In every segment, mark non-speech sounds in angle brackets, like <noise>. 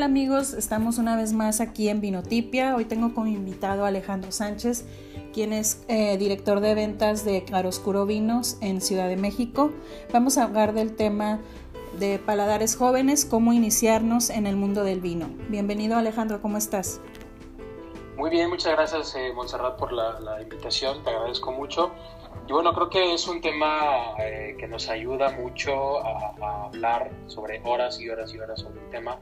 tal amigos? Estamos una vez más aquí en Vinotipia. Hoy tengo como invitado a Alejandro Sánchez, quien es eh, director de ventas de Claroscuro Vinos en Ciudad de México. Vamos a hablar del tema de paladares jóvenes, cómo iniciarnos en el mundo del vino. Bienvenido Alejandro, ¿cómo estás? Muy bien, muchas gracias eh, Montserrat por la, invitación, te agradezco mucho. Y bueno, creo que es un tema eh, que nos ayuda mucho a, a, hablar sobre horas y horas y horas sobre el tema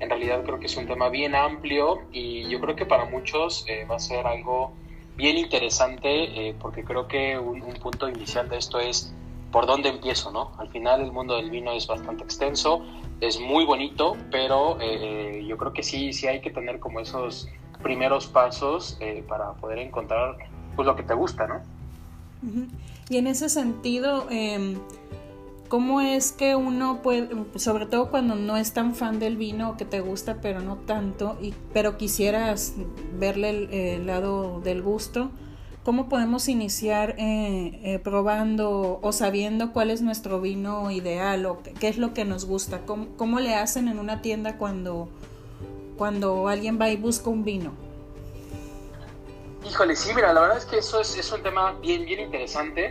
en realidad creo que es un tema bien amplio y yo creo que para muchos eh, va a ser algo bien interesante eh, porque creo que un, punto inicial de esto es por dónde empiezo, ¿no? Al final el mundo del vino es bastante extenso, es muy bonito, pero eh, yo creo que sí, sí hay que tener como esos primeros pasos para poder encontrar pues lo que te gusta, ¿no? Y en ese sentido, em, ¿Cómo es que uno puede, sobre todo cuando no es tan fan del vino que te gusta pero no tanto, y, pero quisieras verle el, lado del gusto, cómo podemos iniciar eh, eh, probando o sabiendo cuál es nuestro vino ideal o qué es lo que nos gusta? ¿Cómo, cómo le hacen en una tienda cuando, cuando alguien va y busca un vino? Híjole, sí, mira, la verdad es que eso es, es un tema bien, bien interesante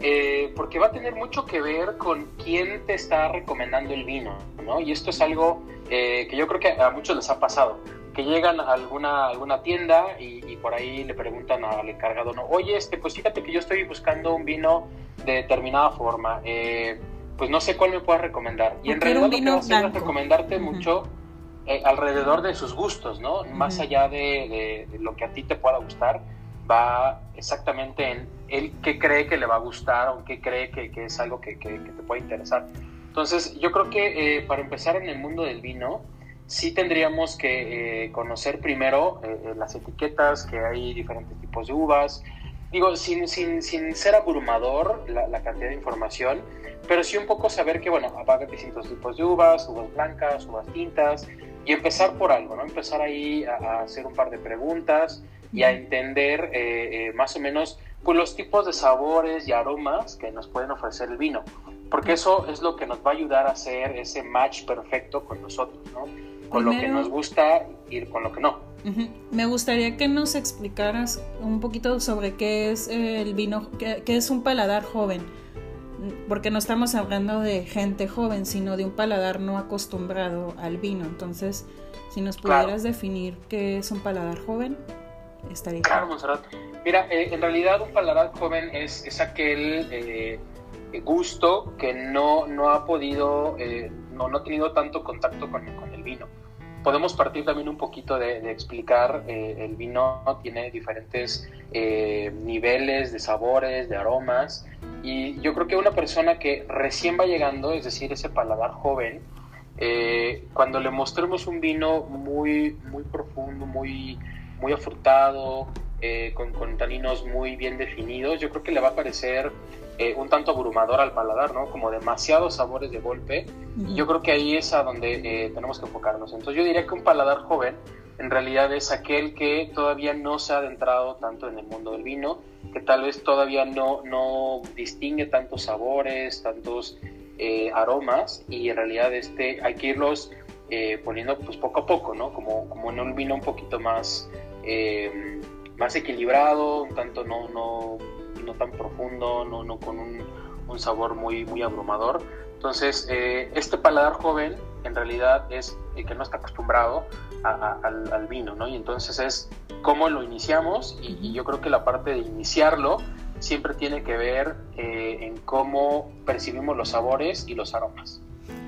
eh, porque va a tener mucho que ver con quién te está recomendando el vino, ¿no? Y esto es algo eh, que yo creo que a muchos les ha pasado, que llegan a alguna, alguna tienda y, por ahí le preguntan al encargado, ¿no? Oye, este, pues fíjate que yo estoy buscando un vino de determinada forma, eh, pues no sé cuál me puedas recomendar. Y en realidad lo que va a hacer es recomendarte mucho alrededor de sus gustos, ¿no? Más allá de, de lo que a ti te pueda gustar, va exactamente en él qué cree que le va a gustar o qué cree que, es algo que, te puede interesar. Entonces, yo creo que eh, para empezar en el mundo del vino, sí tendríamos que eh, conocer primero eh, las etiquetas, que hay diferentes tipos de uvas. Digo, sin, sin, sin ser abrumador la, cantidad de información, pero sí un poco saber que, bueno, habrá distintos tipos de uvas, uvas blancas, uvas tintas, y empezar por algo, ¿no? Empezar ahí a, a hacer un par de preguntas y a entender más o menos pues, los tipos de sabores y aromas que nos pueden ofrecer el vino, porque eso es lo que nos va a ayudar a hacer ese match perfecto con nosotros, ¿no? Con lo que nos gusta y con lo que no. Me gustaría que nos explicaras un poquito sobre qué es el vino, qué, es un paladar joven, porque no estamos hablando de gente joven, sino de un paladar no acostumbrado al vino. Entonces, si nos pudieras definir qué es un paladar joven. Claro, Monserrat. Mira, eh, en realidad un paladar joven es, es aquel eh, gusto que no, no ha podido, eh, no, no, ha tenido tanto contacto con, con, el vino. Podemos partir también un poquito de, de explicar, el vino tiene diferentes niveles de sabores, de aromas, y yo creo que una persona que recién va llegando, es decir, ese paladar joven, cuando le mostremos un vino muy, muy profundo, muy muy afrutado, eh, con, con, taninos muy bien definidos, yo creo que le va a parecer eh, un tanto abrumador al paladar, ¿no? Como demasiados sabores de golpe. Yo creo que ahí es a donde eh, tenemos que enfocarnos. Entonces yo diría que un paladar joven en realidad es aquel que todavía no se ha adentrado tanto en el mundo del vino, que tal vez todavía no, no distingue tantos sabores, tantos aromas y en realidad este, hay que irlos poniendo pues poco a poco, ¿no? Como, como en un vino un poquito más eh, más equilibrado, un tanto no, no, no tan profundo, no, no con un, un, sabor muy, muy abrumador. Entonces, eh, este paladar joven en realidad es el que no está acostumbrado al, al, vino, ¿no? Y entonces es cómo lo iniciamos y, yo creo que la parte de iniciarlo siempre tiene que ver eh, en cómo percibimos los sabores y los aromas.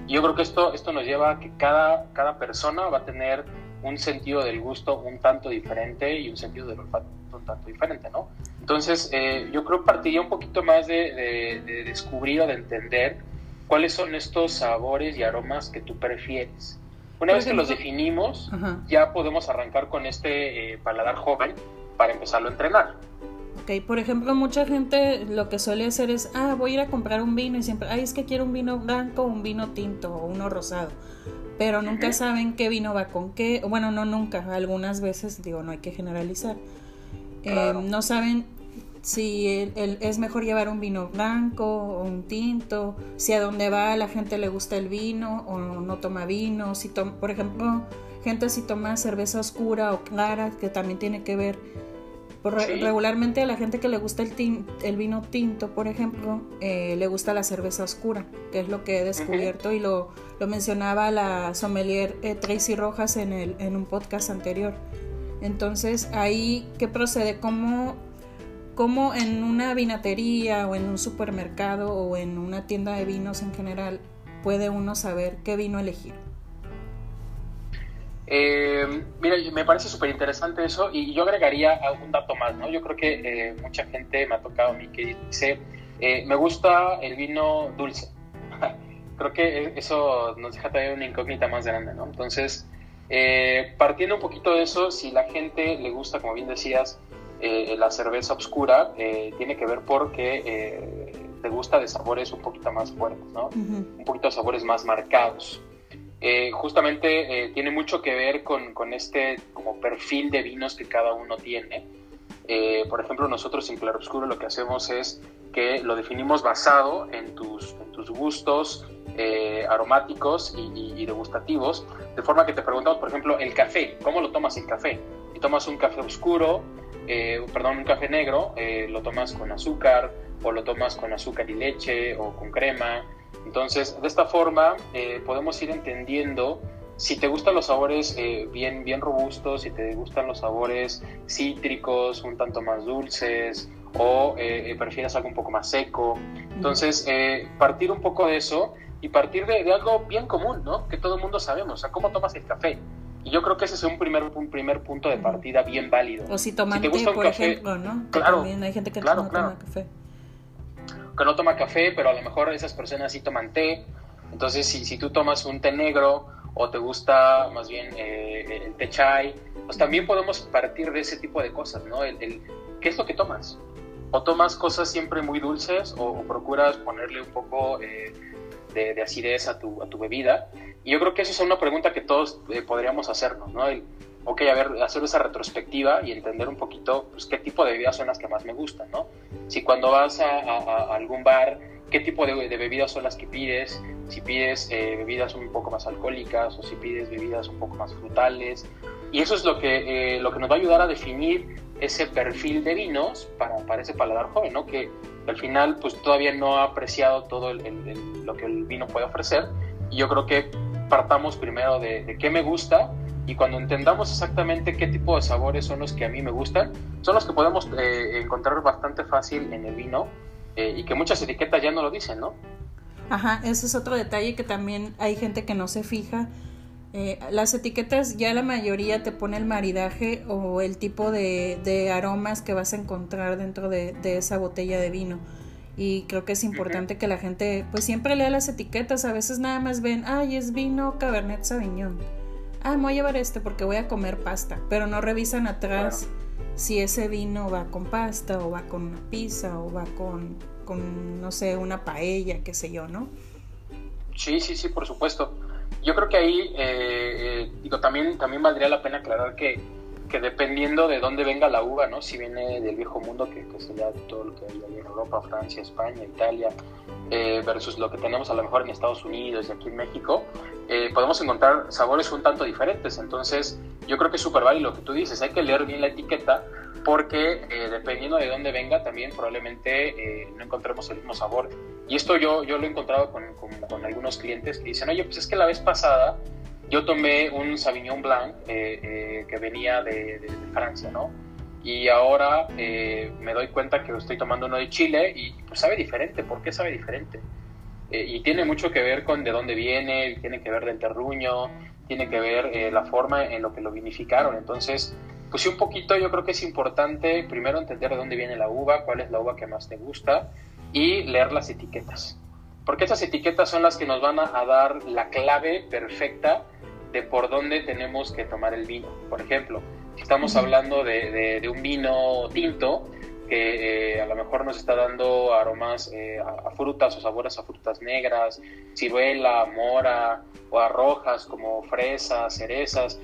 Y yo creo que esto, esto nos lleva a que cada, cada persona va a tener un sentido del gusto un tanto diferente y un sentido del olfato un tanto diferente, ¿no? Entonces, eh, yo creo partiría un poquito más de, descubrir o de entender cuáles son estos sabores y aromas que tú prefieres. Una vez que los definimos, ya podemos arrancar con este eh, paladar joven para empezarlo a entrenar. Ok, por ejemplo, mucha gente lo que suele hacer es, ah, voy a ir a comprar un vino y siempre, ay, es que quiero un vino blanco, un vino tinto o uno rosado pero nunca saben qué vino va con qué, bueno, no nunca, algunas veces digo, no hay que generalizar. Eh, no saben si es mejor llevar un vino blanco o un tinto, si a dónde va a la gente le gusta el vino o no toma vino, si por ejemplo, gente si toma cerveza oscura o clara, que también tiene que ver. Regularmente a la gente que le gusta el, el vino tinto, por ejemplo, eh, le gusta la cerveza oscura, que es lo que he descubierto y lo, lo, mencionaba la sommelier eh, Tracy Rojas en, el, en un podcast anterior. Entonces, ahí, ¿qué procede? ¿Cómo cómo en una vinatería o en un supermercado o en una tienda de vinos en general puede uno saber qué vino elegir? Eh, mira, me parece súper interesante eso y yo agregaría un dato más, ¿no? Yo creo que eh, mucha gente me ha tocado a mí que dice, eh, me gusta el vino dulce. <laughs> creo que eso nos deja también una incógnita más grande, ¿no? Entonces, partiendo un poquito de eso, si la gente le gusta, como bien decías, eh, la cerveza oscura eh, tiene que ver porque eh, te gusta de sabores un poquito más fuertes, ¿no? Un poquito de sabores más marcados. Justamente tiene mucho que ver con, con, este como perfil de vinos que cada uno tiene. por ejemplo, nosotros en Claro Oscuro lo que hacemos es que lo definimos basado en tus, tus gustos aromáticos y, degustativos, de forma que te preguntamos, por ejemplo, el café, ¿cómo lo tomas el café? Si tomas un café oscuro, eh, perdón, un café negro, eh, lo tomas con azúcar o lo tomas con azúcar y leche o con crema. Entonces, de esta forma eh, podemos ir entendiendo si te gustan los sabores bien, bien robustos, si te gustan los sabores cítricos, un tanto más dulces o prefieres algo un poco más seco. Entonces, partir un poco de eso y partir de, de, algo bien común, ¿no? Que todo el mundo sabemos, o sea, cómo tomas el café. Y yo creo que ese es un primer, un primer punto de partida bien válido. O si toman té, por ejemplo, ¿no? Claro. También hay gente que no toma café. Que no toma café, pero a lo mejor esas personas sí toman té. Entonces, si, si tú tomas un té negro o te gusta más bien eh, el té chai, pues también podemos partir de ese tipo de cosas, ¿no? El, ¿Qué es lo que tomas? ¿O tomas cosas siempre muy dulces o, procuras ponerle un poco eh, de, de, acidez a tu, a tu bebida? Y yo creo que eso es una pregunta que todos eh, podríamos hacernos, ¿no? El, ok, a ver, hacer esa retrospectiva y entender un poquito pues, qué tipo de bebidas son las que más me gustan, ¿no? Si cuando vas a, algún bar, qué tipo de, bebidas son las que pides, si pides eh, bebidas un poco más alcohólicas o si pides bebidas un poco más frutales. Y eso es lo que, eh, lo que nos va a ayudar a definir ese perfil de vinos para, para ese paladar joven, ¿no? Que al final pues todavía no ha apreciado todo lo que el vino puede ofrecer. Y yo creo que partamos primero de, qué me gusta y cuando entendamos exactamente qué tipo de sabores son los que a mí me gustan, son los que podemos eh, encontrar bastante fácil en el vino eh, y que muchas etiquetas ya no lo dicen, ¿no? Ajá, ese es otro detalle que también hay gente que no se fija. Eh, las etiquetas ya la mayoría te pone el maridaje o el tipo de, aromas que vas a encontrar dentro de, de esa botella de vino y creo que es importante que la gente pues siempre lea las etiquetas, a veces nada más ven, ay, es vino Cabernet Sauvignon. Ah, me voy a llevar este porque voy a comer pasta, pero no revisan atrás si ese vino va con pasta o va con una pizza o va con, con, no sé, una paella, qué sé yo, ¿no? Sí, sí, sí, por supuesto. Yo creo que ahí, eh, eh, digo, también, también valdría la pena aclarar que que dependiendo de dónde venga la uva, ¿no? Si viene del viejo mundo, que, sería todo lo que hay en Europa, Francia, España, Italia, eh, versus lo que tenemos a lo mejor en Estados Unidos y aquí en México, eh, podemos encontrar sabores un tanto diferentes. Entonces, yo creo que es súper válido lo que tú dices, hay que leer bien la etiqueta porque eh, dependiendo de dónde venga también probablemente no encontremos el mismo sabor. Y esto yo, yo lo he encontrado con, con algunos clientes que dicen, oye, pues es que la vez pasada yo tomé un Sauvignon Blanc eh, eh, que venía de, Francia, ¿no? Y ahora eh, me doy cuenta que estoy tomando uno de Chile y pues sabe diferente. ¿Por qué sabe diferente? y tiene mucho que ver con de dónde viene, tiene que ver del terruño, tiene que ver la forma en lo que lo vinificaron. Entonces, pues sí, un poquito yo creo que es importante primero entender de dónde viene la uva, cuál es la uva que más te gusta y leer las etiquetas. Porque esas etiquetas son las que nos van a dar la clave perfecta de por dónde tenemos que tomar el vino. Por ejemplo, si estamos hablando de, un vino tinto, que eh, a lo mejor nos está dando aromas eh, a, frutas o sabores a frutas negras, ciruela, mora o a rojas como fresas, cerezas.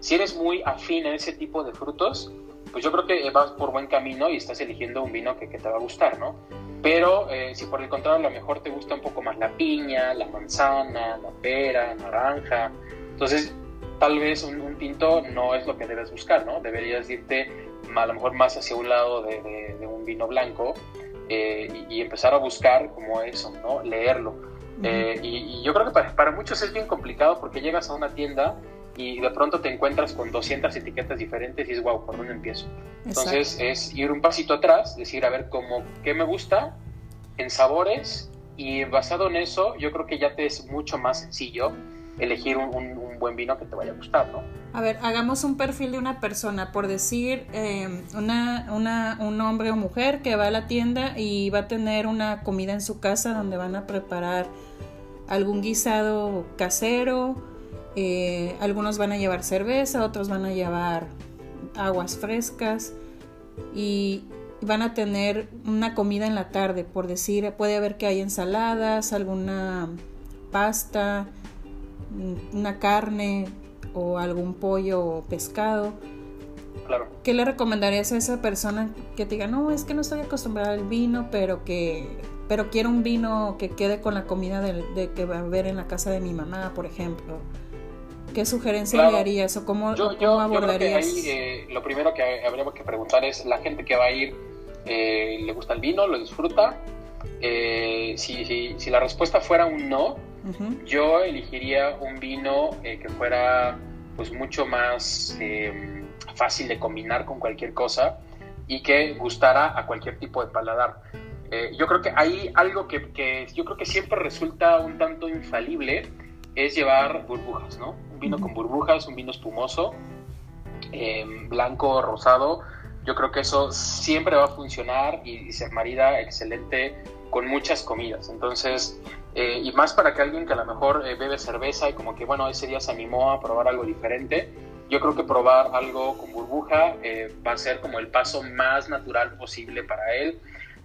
Si eres muy afín a ese tipo de frutos, pues yo creo que vas por buen camino y estás eligiendo un vino que, te va a gustar, ¿no? Pero eh, si por el contrario a lo mejor te gusta un poco más la piña, la manzana, la pera, naranja, entonces tal vez un, tinto no es lo que debes buscar, ¿no? Deberías irte a lo mejor más hacia un lado de, un vino blanco eh, y, empezar a buscar como eso, ¿no? Leerlo. Eh, y, yo creo que para, para muchos es bien complicado porque llegas a una tienda y de pronto te encuentras con 200 etiquetas diferentes y es wow, ¿por dónde empiezo? Entonces es ir un pasito atrás, decir, a ver, cómo, ¿qué me gusta en sabores? Y basado en eso, yo creo que ya te es mucho más sencillo elegir un, buen vino que te vaya a gustar, ¿no? A ver, hagamos un perfil de una persona, por decir, eh, una, una, un hombre o mujer que va a la tienda y va a tener una comida en su casa donde van a preparar algún guisado casero, eh, algunos van a llevar cerveza, otros van a llevar aguas frescas y van a tener una comida en la tarde, por decir, puede haber que hay ensaladas, alguna pasta, una carne o algún pollo o pescado. Claro. ¿Qué le recomendarías a esa persona que te diga, no, es que no estoy acostumbrada al vino, pero que pero quiero un vino que quede con la comida de, que va a haber en la casa de mi mamá, por ejemplo? ¿Qué sugerencia le harías o cómo, yo, yo, abordarías? Yo creo que ahí, eh, lo primero que habría que preguntar es, ¿la gente que va a ir eh, le gusta el vino, lo disfruta? Eh, si, si, si, la respuesta fuera un no, yo elegiría un vino que fuera pues mucho más fácil de combinar con cualquier cosa y que gustara a cualquier tipo de paladar. yo creo que hay algo que, que yo creo que siempre resulta un tanto infalible, es llevar burbujas, ¿no? Un vino con burbujas, un vino espumoso, em, blanco, rosado. Yo creo que eso siempre va a funcionar y, se marida excelente con muchas comidas. Entonces, eh, y más para que alguien que a lo mejor eh, bebe cerveza y como que, bueno, ese día se animó a probar algo diferente, yo creo que probar algo con burbuja eh, va a ser como el paso más natural posible para él,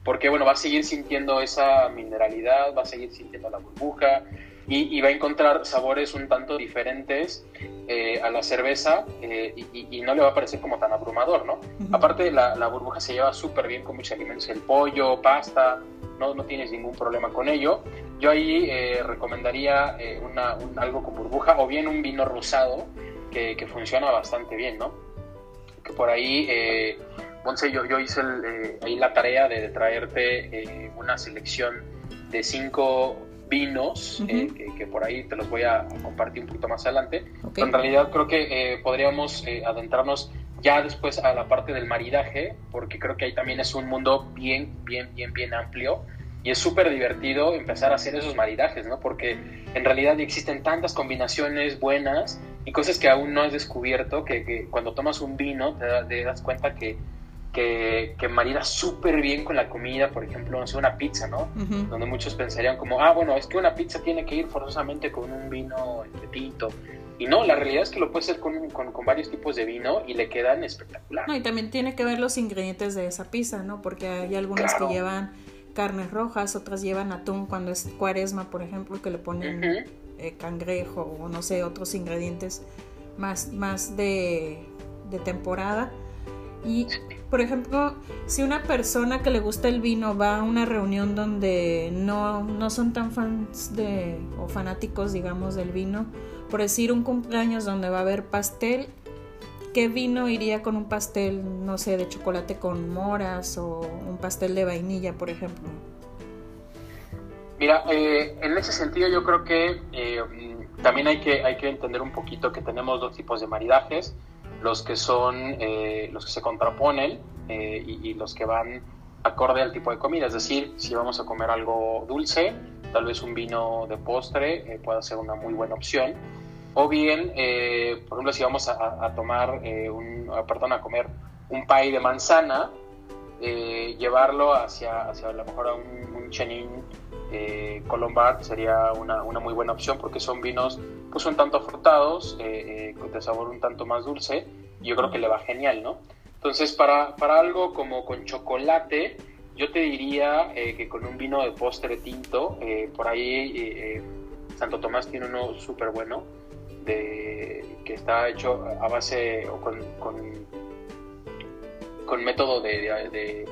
porque, bueno, va a seguir sintiendo esa mineralidad, va a seguir sintiendo la burbuja, y, va a encontrar sabores un tanto diferentes eh, a la cerveza eh, y, no le va a parecer como tan abrumador, ¿no? Aparte, la, la, burbuja se lleva súper bien con muchos alimentos, el pollo, pasta, no, no tienes ningún problema con ello. Yo ahí eh, recomendaría una, algo con burbuja o bien un vino rosado que, que funciona bastante bien, ¿no? Que por ahí, Monse, yo, yo hice ahí la tarea de, de traerte una selección de cinco vinos, eh, que, por ahí te los voy a compartir un poquito más adelante. en realidad creo que eh, podríamos eh, adentrarnos ya después a la parte del maridaje, porque creo que ahí también es un mundo bien, bien, bien, bien amplio. Y es súper divertido empezar a hacer esos maridajes, ¿no? Porque en realidad existen tantas combinaciones buenas y cosas que aún no has descubierto, que, cuando tomas un vino te das cuenta que que, que marida súper bien con la comida, por ejemplo, no sé, una pizza, ¿no? Donde muchos pensarían como, ah, bueno, es que una pizza tiene que ir forzosamente con un vino de tinto. Y no, la realidad es que lo puede hacer con, con, varios tipos de vino y le quedan espectacular. No, y también tiene que ver los ingredientes de esa pizza, ¿no? Porque hay algunas que llevan carnes rojas, otras llevan atún cuando es cuaresma, por ejemplo, que le ponen eh, cangrejo o no sé, otros ingredientes más, más de, de temporada. Y, por ejemplo, si una persona que le gusta el vino va a una reunión donde no, no son tan fans de, o fanáticos, digamos, del vino, por decir un cumpleaños donde va a haber pastel, ¿qué vino iría con un pastel, no sé, de chocolate con moras o un pastel de vainilla, por ejemplo? Mira, eh, en ese sentido yo creo que eh, también hay que, hay que entender un poquito que tenemos dos tipos de maridajes los que son eh, los que se contraponen eh, y, los que van acorde al tipo de comida. Es decir, si vamos a comer algo dulce, tal vez un vino de postre eh, pueda ser una muy buena opción. O bien, por ejemplo, si vamos a, tomar, un, perdón, a comer un pie de manzana, llevarlo hacia, hacia a lo mejor a un, un chenin eh, Colombard sería una, una, muy buena opción porque son vinos pues un tanto frutados, eh, eh, de sabor un tanto más dulce, y yo creo que le va genial, ¿no? Entonces, para, para algo como con chocolate, yo te diría que con un vino de postre tinto, por ahí Santo Tomás tiene uno súper bueno, de, que está hecho a base o con, con con método de,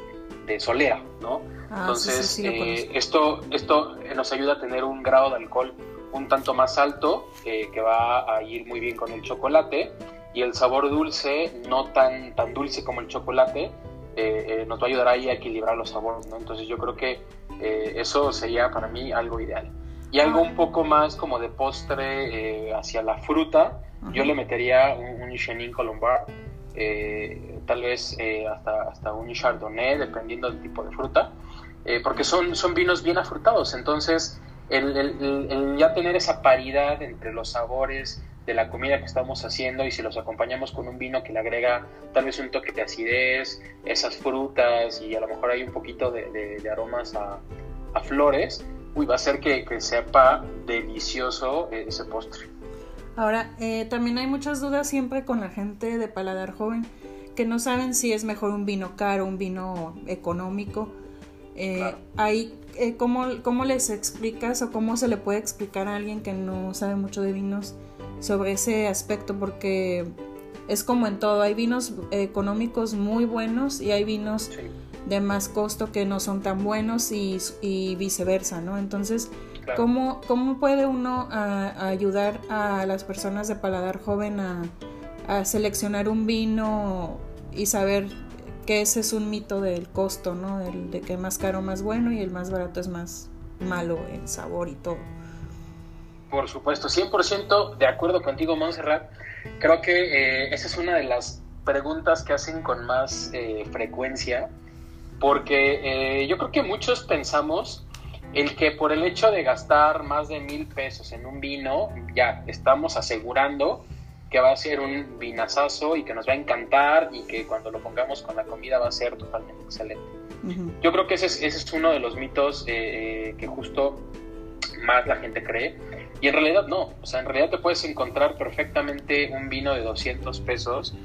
de, solera, ¿no? Ah, Entonces, eh, esto, esto nos ayuda a tener un grado de alcohol un tanto más alto, que va a ir muy bien con el chocolate, y el sabor dulce, no tan, tan dulce como el chocolate, eh, nos va a ayudar ahí a equilibrar los sabores, ¿no? Entonces yo creo que eso sería para mí algo ideal. Y algo un poco más como de postre hacia la fruta, yo le metería un, un Chenin Colombard, eh, tal vez eh, hasta, hasta un Chardonnay, dependiendo del tipo de fruta, eh, porque son, son vinos bien afrutados. Entonces, el, ya tener esa paridad entre los sabores de la comida que estamos haciendo y si los acompañamos con un vino que le agrega tal vez un toque de acidez, esas frutas y a lo mejor hay un poquito de, aromas a, flores, uy, va a hacer que, que sepa delicioso ese postre. Ahora, eh, también hay muchas dudas siempre con la gente de paladar joven que no saben si es mejor un vino caro, un vino económico. Eh, eh, ¿cómo, les explicas o cómo se le puede explicar a alguien que no sabe mucho de vinos sobre ese aspecto? Porque es como en todo, hay vinos económicos muy buenos y hay vinos de más costo que no son tan buenos y, y viceversa, ¿no? Entonces, ¿Cómo, puede uno ayudar a las personas de paladar joven a, seleccionar un vino y saber que ese es un mito del costo, ¿no? El de que más caro más bueno y el más barato es más malo en sabor y todo. Por supuesto, 100% de acuerdo contigo, Montserrat. Creo que eh, esa es una de las preguntas que hacen con más eh, frecuencia, porque eh, yo creo que muchos pensamos el que por el hecho de gastar más de mil pesos en un vino, ya estamos asegurando que va a ser un vinazazo y que nos va a encantar y que cuando lo pongamos con la comida va a ser totalmente excelente. Yo creo que ese es, ese es, uno de los mitos eh, eh, que justo más la gente cree. Y en realidad no, o sea, en realidad te puedes encontrar perfectamente un vino de 200 pesos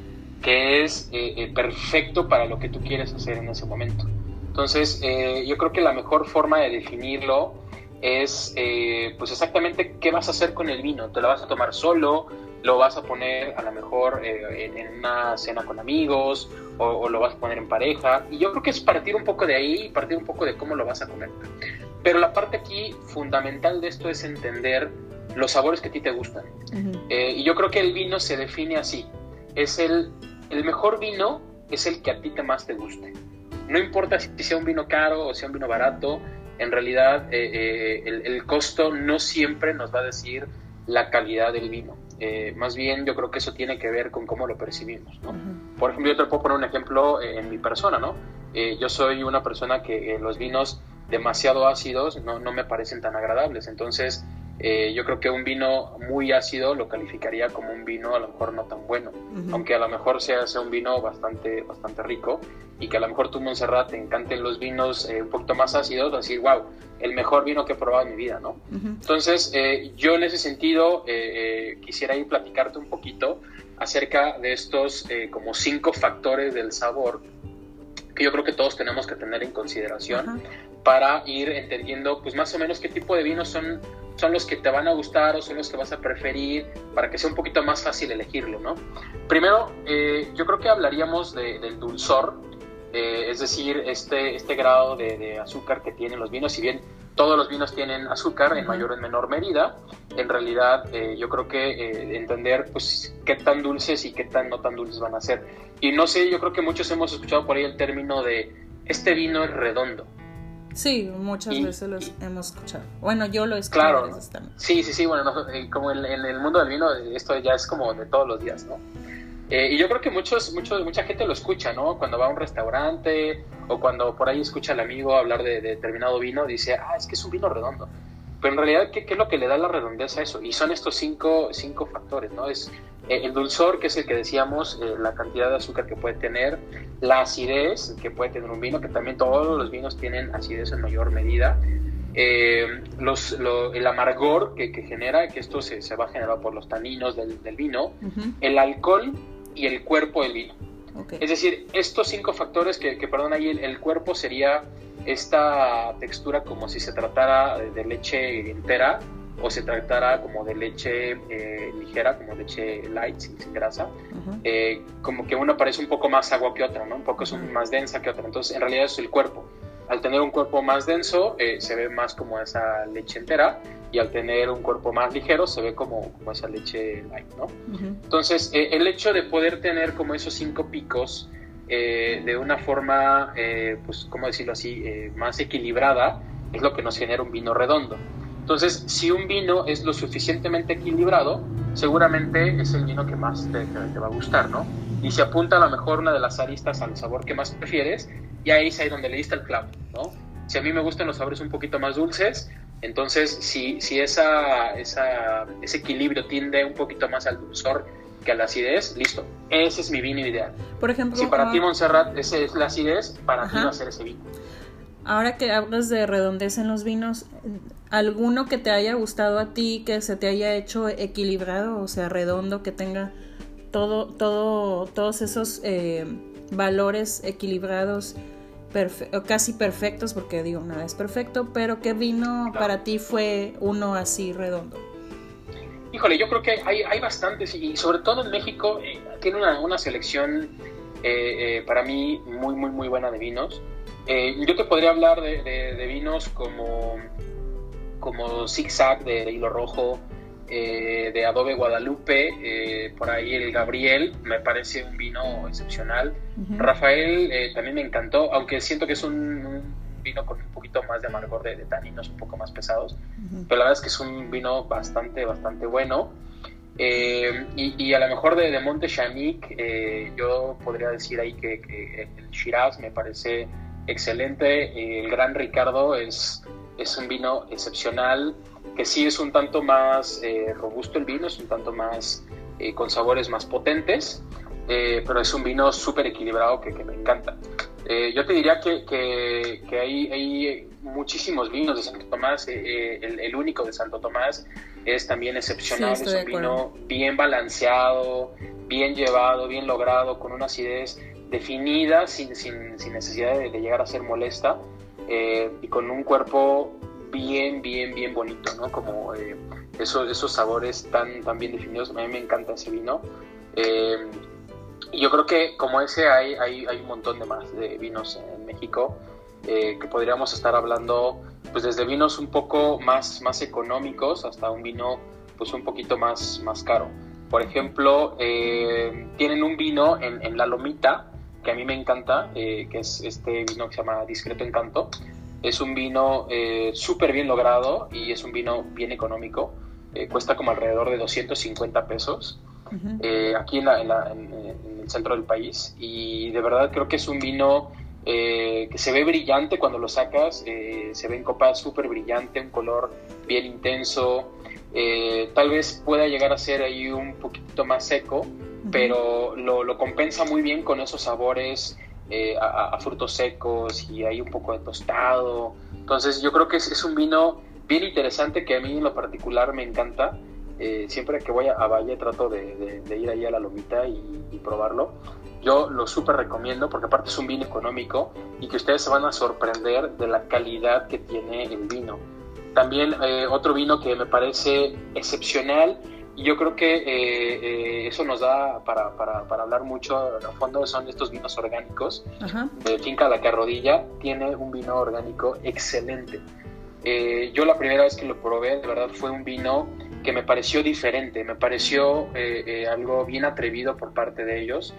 que es eh, perfecto para lo que tú quieres hacer en ese momento. Entonces, eh, yo creo que la mejor forma de definirlo es, eh, pues exactamente qué vas a hacer con el vino. ¿Te lo vas a tomar solo? ¿Lo vas a poner a lo mejor eh, en, una cena con amigos? O, lo vas a poner en pareja? Y yo creo que es partir un poco de ahí, partir un poco de cómo lo vas a comer. Pero la parte aquí fundamental de esto es entender los sabores que a ti te gustan. y yo creo que el vino se define así. Es el, el mejor vino es el que a ti te más te guste. No importa si sea un vino caro o sea un vino barato, en realidad eh, eh, el, costo no siempre nos va a decir la calidad del vino. Eh, más bien yo creo que eso tiene que ver con cómo lo percibimos. ¿no? Por ejemplo, yo te puedo poner un ejemplo en mi persona. ¿no? yo soy una persona que los vinos demasiado ácidos no, no me parecen tan agradables. Entonces, eh, yo creo que un vino muy ácido lo calificaría como un vino a lo mejor no tan bueno, aunque a lo mejor sea, sea, un vino bastante, bastante rico y que a lo mejor tú, Montserrat, te encanten los vinos eh, un poquito más ácidos, decir, wow, el mejor vino que he probado en mi vida, ¿no? Entonces, eh, yo en ese sentido quisiera ir platicarte un poquito acerca de estos como cinco factores del sabor que yo creo que todos tenemos que tener en consideración para ir entendiendo pues más o menos qué tipo de vinos son, son los que te van a gustar o son los que vas a preferir para que sea un poquito más fácil elegirlo, ¿no? Primero, eh, yo creo que hablaríamos del dulzor, eh, es decir, este, este grado de, azúcar que tienen los vinos, si bien todos los vinos tienen azúcar en mayor o en menor medida, en realidad eh, yo creo que entender pues qué tan dulces y qué tan no tan dulces van a ser. Y no sé, yo creo que muchos hemos escuchado por ahí el término de este vino es redondo. Sí, muchas veces lo hemos escuchado. Bueno, yo lo he escuchado. Claro. Sí, sí, sí, bueno, eh, como en, el mundo del vino, esto ya es como de todos los días, ¿no? Eh, y yo creo que muchos, muchos, mucha gente lo escucha, ¿no? Cuando va a un restaurante o cuando por ahí escucha al amigo hablar de, determinado vino, dice, ah, es que es un vino redondo. Pero en realidad, ¿qué, ¿qué, es lo que le da la redondeza a eso? Y son estos cinco, cinco factores, ¿no? Es eh, el dulzor, que es el que decíamos, eh, la cantidad de azúcar que puede tener, la acidez que puede tener un vino, que también todos los vinos tienen acidez en mayor medida, eh, los, el amargor que, genera, que esto se, va a generar por los taninos del, vino, el alcohol y el cuerpo del vino. Es decir, estos cinco factores que, perdón, ahí el, cuerpo sería esta textura como si se tratara de leche entera, o se tratara como de leche eh, ligera, como leche light, sin, grasa, eh, como que una parece un poco más agua que otra, ¿no? Un poco es más densa que otra. Entonces, en realidad es el cuerpo. Al tener un cuerpo más denso, eh, se ve más como esa leche entera, y al tener un cuerpo más ligero, se ve como, como esa leche light, ¿no? Entonces, el hecho de poder tener como esos cinco picos, de una forma, pues, ¿cómo decirlo así?, más equilibrada, es lo que nos genera un vino redondo. Entonces, si un vino es lo suficientemente equilibrado, seguramente es el vino que más te, va a gustar, ¿no? Y se apunta a lo mejor una de las aristas al sabor que más prefieres, y ahí es ahí donde le diste el clavo, ¿no? Si a mí me gustan los sabores un poquito más dulces, entonces si, si esa, esa, ese equilibrio tiende un poquito más al dulzor que a la acidez, listo. Ese es mi vino ideal. Por ejemplo, si para ti, Montserrat, ese es la acidez, para ti va a ser ese vino. Ahora que hablas de redondez en los vinos, ¿alguno que te haya gustado a ti, que se te haya hecho equilibrado, o sea, redondo, que tenga todo, todo, todos esos eh, valores equilibrados, casi perfectos, porque digo, nada es perfecto, pero ¿qué vino para ti fue uno así redondo? Híjole, yo creo que hay, hay bastantes y sobre todo en México eh, tiene una, una selección eh, para mí muy, muy, muy buena de vinos. Eh, yo te podría hablar de, vinos como, como Zigzag de, Hilo Rojo, eh, de Adobe Guadalupe, eh, por ahí el Gabriel, me parece un vino excepcional. Rafael también me encantó, aunque siento que es un, vino con un poquito más de amargor de, taninos un poco más pesados, pero la verdad es que es un vino bastante, bastante bueno. y, a lo mejor de, Monte Chanic, yo podría decir ahí que, que el Shiraz me parece excelente. El Gran Ricardo es, es un vino excepcional, que sí es un tanto más eh, robusto el vino, es un tanto más eh, con sabores más potentes, eh, pero es un vino súper equilibrado que, me encanta. yo te diría que, que, hay, hay, muchísimos vinos de Santo Tomás, el, el, único de Santo Tomás es también excepcional, es un vino bien balanceado, bien llevado, bien logrado, con una acidez definida, sin, sin, sin necesidad de, llegar a ser molesta, eh, y con un cuerpo bien, bien, bien bonito, ¿no? Como eh, esos, esos sabores tan, tan bien definidos. A mí me encanta ese vino. Eh, y yo creo que como ese hay, hay, hay, un montón de más de vinos en México que podríamos estar hablando pues desde vinos un poco más, más económicos hasta un vino pues un poquito más, más caro. Por ejemplo, tienen un vino en, en La Lomita que a mí me encanta, eh, que es este vino que se llama Discreto Encanto. Es un vino eh, súper bien logrado y es un vino bien económico. Eh, cuesta como alrededor de 250 pesos aquí en, el centro del país. Y de verdad creo que es un vino que se ve brillante cuando lo sacas. se ve en copa súper brillante, un color bien intenso. tal vez pueda llegar a ser ahí un poquito más seco, pero lo, compensa muy bien con esos sabores eh, a, frutos secos y hay un poco de tostado. Entonces yo creo que es, un vino bien interesante que a mí en lo particular me encanta. Eh, siempre que voy a, Valle trato de, ir ahí a la lomita y, probarlo. Yo lo súper recomiendo porque aparte es un vino económico y que ustedes se van a sorprender de la calidad que tiene el vino. También eh, otro vino que me parece excepcional y yo creo que eh, eh, eso nos da para, para, para, hablar mucho a fondo, son estos vinos orgánicos. De Finca La Carrodilla tiene un vino orgánico excelente. Eh, yo la primera vez que lo probé, de verdad, fue un vino que me pareció diferente, me pareció algo bien atrevido por parte de ellos,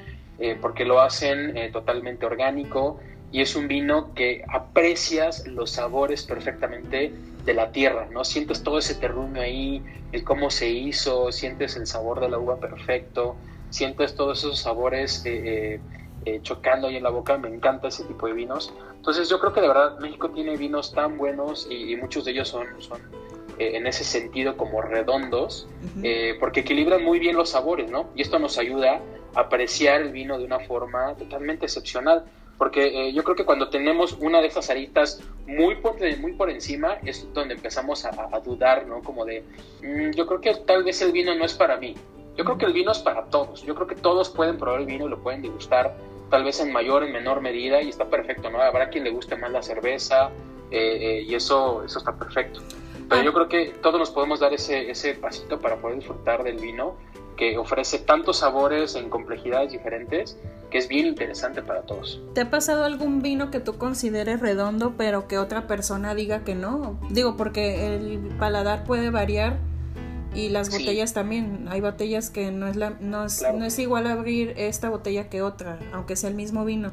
porque lo hacen totalmente orgánico y es un vino que aprecias los sabores perfectamente de la tierra, ¿no? Sientes todo ese terruño ahí, el cómo se hizo, sientes el sabor de la uva perfecto, sientes todos esos sabores eh, eh, eh, chocando ahí en la boca, me encanta ese tipo de vinos. Entonces yo creo que de verdad México tiene vinos tan buenos y, muchos de ellos son, son en ese sentido como redondos, porque equilibran muy bien los sabores, ¿no? Y esto nos ayuda a apreciar el vino de una forma totalmente excepcional porque eh, yo creo que cuando tenemos una de esas aritas muy por, muy por encima es donde empezamos a, dudar, ¿no? Como de, mm, yo creo que tal vez el vino no es para mí. Yo creo que el vino es para todos. Yo creo que todos pueden probar el vino y lo pueden degustar, tal vez en mayor en menor medida, y está perfecto, ¿no? Habrá quien le guste más la cerveza, eh, eh, y eso, eso está perfecto. Pero yo creo que todos nos podemos dar ese, ese pasito para poder disfrutar del vino que ofrece tantos sabores en complejidades diferentes que es bien interesante para todos. ¿Te ha pasado algún vino que tú consideres redondo pero que otra persona diga que no? Digo, porque el paladar puede variar y las botellas también. Hay botellas que no es, la, no, es, no es igual abrir esta botella que otra, aunque sea el mismo vino.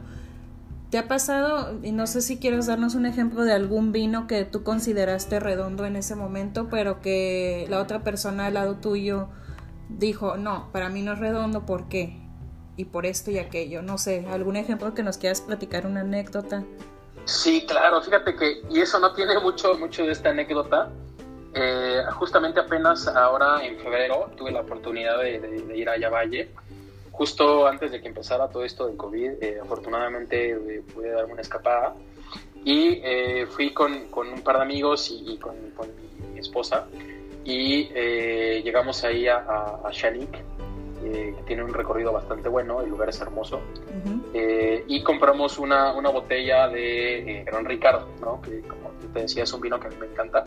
¿Te ha pasado, y no sé si quieres darnos un ejemplo de algún vino que tú consideraste redondo en ese momento, pero que la otra persona al lado tuyo dijo, no, para mí no es redondo, ¿por qué? Y por esto y aquello, no sé, algún ejemplo que nos quieras platicar, una anécdota. Sí, claro, fíjate que, y eso no tiene mucho, mucho de esta anécdota, eh, justamente apenas ahora en febrero tuve la oportunidad de, ir a Yavalle, justo antes de que empezara todo esto del COVID, eh, afortunadamente eh, pude darme una escapada. Y fui con, con, un par de amigos y, con, con, mi, esposa y llegamos ahí a, a, Shanik, que tiene un recorrido bastante bueno, el lugar es hermoso, y compramos una, una botella de Gran Ricardo, ¿no? que como te decía es un vino que a mí me encanta.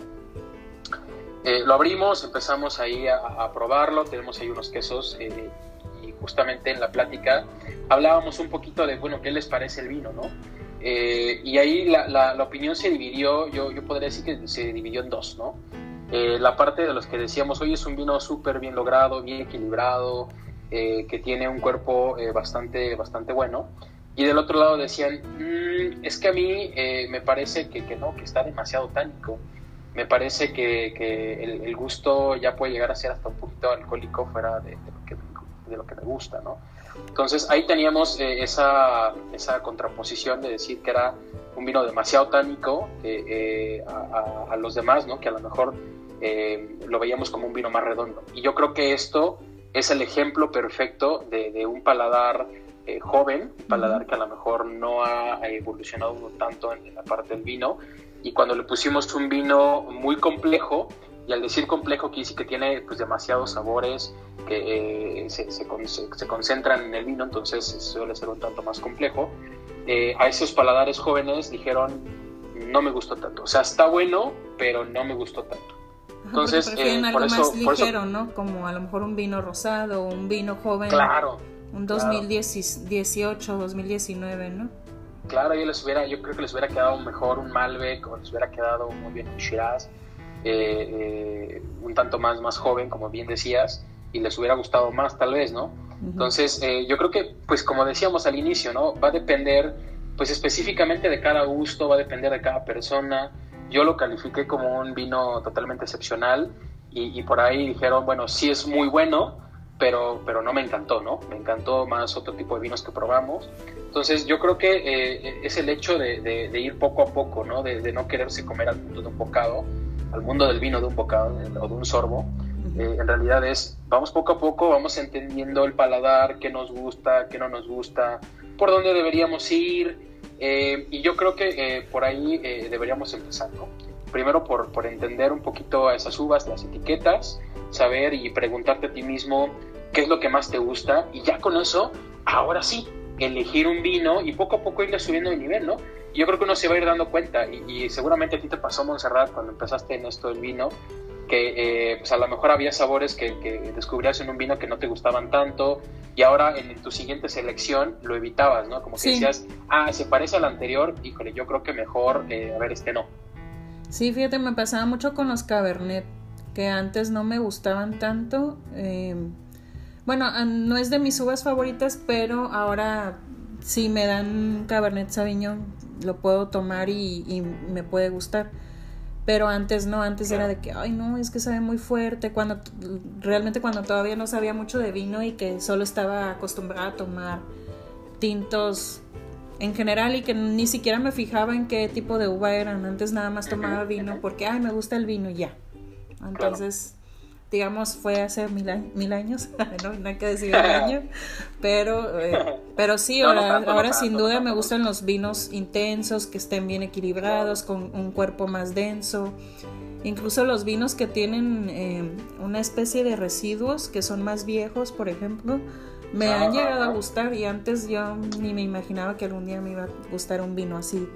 Eh, lo abrimos, empezamos ahí a, probarlo, tenemos ahí unos quesos eh, y justamente en la plática hablábamos un poquito de, bueno, ¿qué les parece el vino, no? Eh, y ahí la, la, opinión se dividió, yo, yo podría decir que se dividió en dos, ¿no? La parte de los que decíamos, hoy es un vino súper bien logrado, bien equilibrado, que tiene un cuerpo bastante, bastante bueno. Y del otro lado decían, mm, es que a mí me parece que, que no, que está demasiado tánico me parece que, que el, gusto ya puede llegar a ser hasta un poquito alcohólico fuera de, lo, que, de lo que me gusta, ¿no? Entonces ahí teníamos eh, esa, esa contraposición de decir que era un vino demasiado tánico eh, eh, a, a, los demás, ¿no? Que a lo mejor lo veíamos como un vino más redondo. Y yo creo que esto es el ejemplo perfecto de, de un paladar joven, un paladar que a lo mejor no ha evolucionado tanto en, en la parte del vino, y cuando le pusimos un vino muy complejo, y al decir complejo quiere decir que tiene pues demasiados sabores que eh, se, se, se, concentran en el vino, entonces suele ser un tanto más complejo. Eh, a esos paladares jóvenes dijeron, no me gustó tanto. O sea, está bueno, pero no me gustó tanto. Entonces, eh, algo por eso, más ligero, ¿no? Como a lo mejor un vino rosado, un vino joven. Claro. Un 2018, 2019, ¿no? claro, yo les hubiera, yo creo que les hubiera quedado mejor un Malbec o les hubiera quedado muy bien un Shiraz, eh, eh, un tanto más, más joven, como bien decías, y les hubiera gustado más tal vez, ¿no? Entonces, eh, yo creo que, pues como decíamos al inicio, ¿no? Va a depender, pues específicamente de cada gusto, va a depender de cada persona. Yo lo califiqué como un vino totalmente excepcional y, y por ahí dijeron, bueno, sí es muy bueno, pero, pero no me encantó, ¿no? Me encantó más otro tipo de vinos que probamos. Entonces yo creo que eh, es el hecho de, ir poco a poco, ¿no? De, no quererse comer al mundo de un bocado, al mundo del vino de un bocado o de un sorbo. Eh, en realidad es, vamos poco a poco, vamos entendiendo el paladar, qué nos gusta, qué no nos gusta, por dónde deberíamos ir. Eh, y yo creo que por ahí deberíamos empezar, ¿no? Primero por, por entender un poquito a esas uvas, las etiquetas, saber y preguntarte a ti mismo qué es lo que más te gusta y ya con eso, ahora sí, elegir un vino y poco a poco irle subiendo de nivel, ¿no? Yo creo que uno se va a ir dando cuenta y, seguramente a ti te pasó, Montserrat, cuando empezaste en esto del vino, que eh, pues a lo mejor había sabores que, descubrías en un vino que no te gustaban tanto y ahora en, tu siguiente selección lo evitabas, ¿no? Como que decías, ah, se parece al anterior, híjole, yo creo que mejor, eh, a ver, este no. Sí, fíjate, me pasaba mucho con los Cabernet, que antes no me gustaban tanto. Eh, bueno, ah, no es de mis uvas favoritas, pero ahora si me dan Cabernet Sauvignon lo puedo tomar y, me puede gustar. Pero antes no, antes era de que, ay no, es que sabe muy fuerte, cuando realmente cuando todavía no sabía mucho de vino y que solo estaba acostumbrada a tomar tintos en general y que ni siquiera me fijaba en qué tipo de uva eran, antes nada más tomaba vino porque, ay, me gusta el vino y ya. Entonces digamos, fue hace mil, años, <laughs> no, hay que decir el año, <laughs> pero, eh, pero sí, ahora, ahora sin duda me gustan los vinos intensos, que estén bien equilibrados, con un cuerpo más denso, incluso los vinos que tienen eh, una especie de residuos, que son más viejos, por ejemplo, me han llegado a gustar y antes yo ni me imaginaba que algún día me iba a gustar un vino así.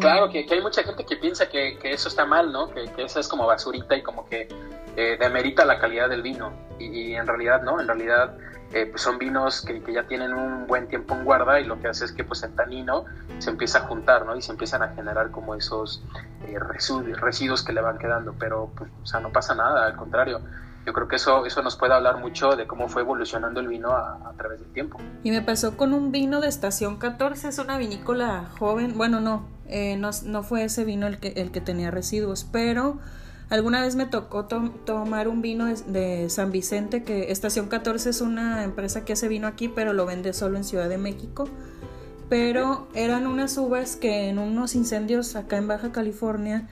Claro, que, hay mucha gente que piensa que, eso está mal, ¿no? Que, que esa es como basurita y como que eh, demerita la calidad del vino. Y, en realidad, ¿no? En realidad eh, pues son vinos que, ya tienen un buen tiempo en guarda y lo que hace es que pues el tanino se empieza a juntar, ¿no? Y se empiezan a generar como esos eh, residuos, que le van quedando. Pero, pues, o sea, no pasa nada, al contrario yo creo que eso, eso nos puede hablar mucho de cómo fue evolucionando el vino a, través del tiempo. Y me pasó con un vino de Estación 14, es una vinícola joven, bueno, no, eh, no, no, fue ese vino el que, el que tenía residuos, pero alguna vez me tocó tomar un vino de, San Vicente, que Estación 14 es una empresa que hace vino aquí, pero lo vende solo en Ciudad de México. Pero eran unas uvas que en unos incendios acá en Baja California,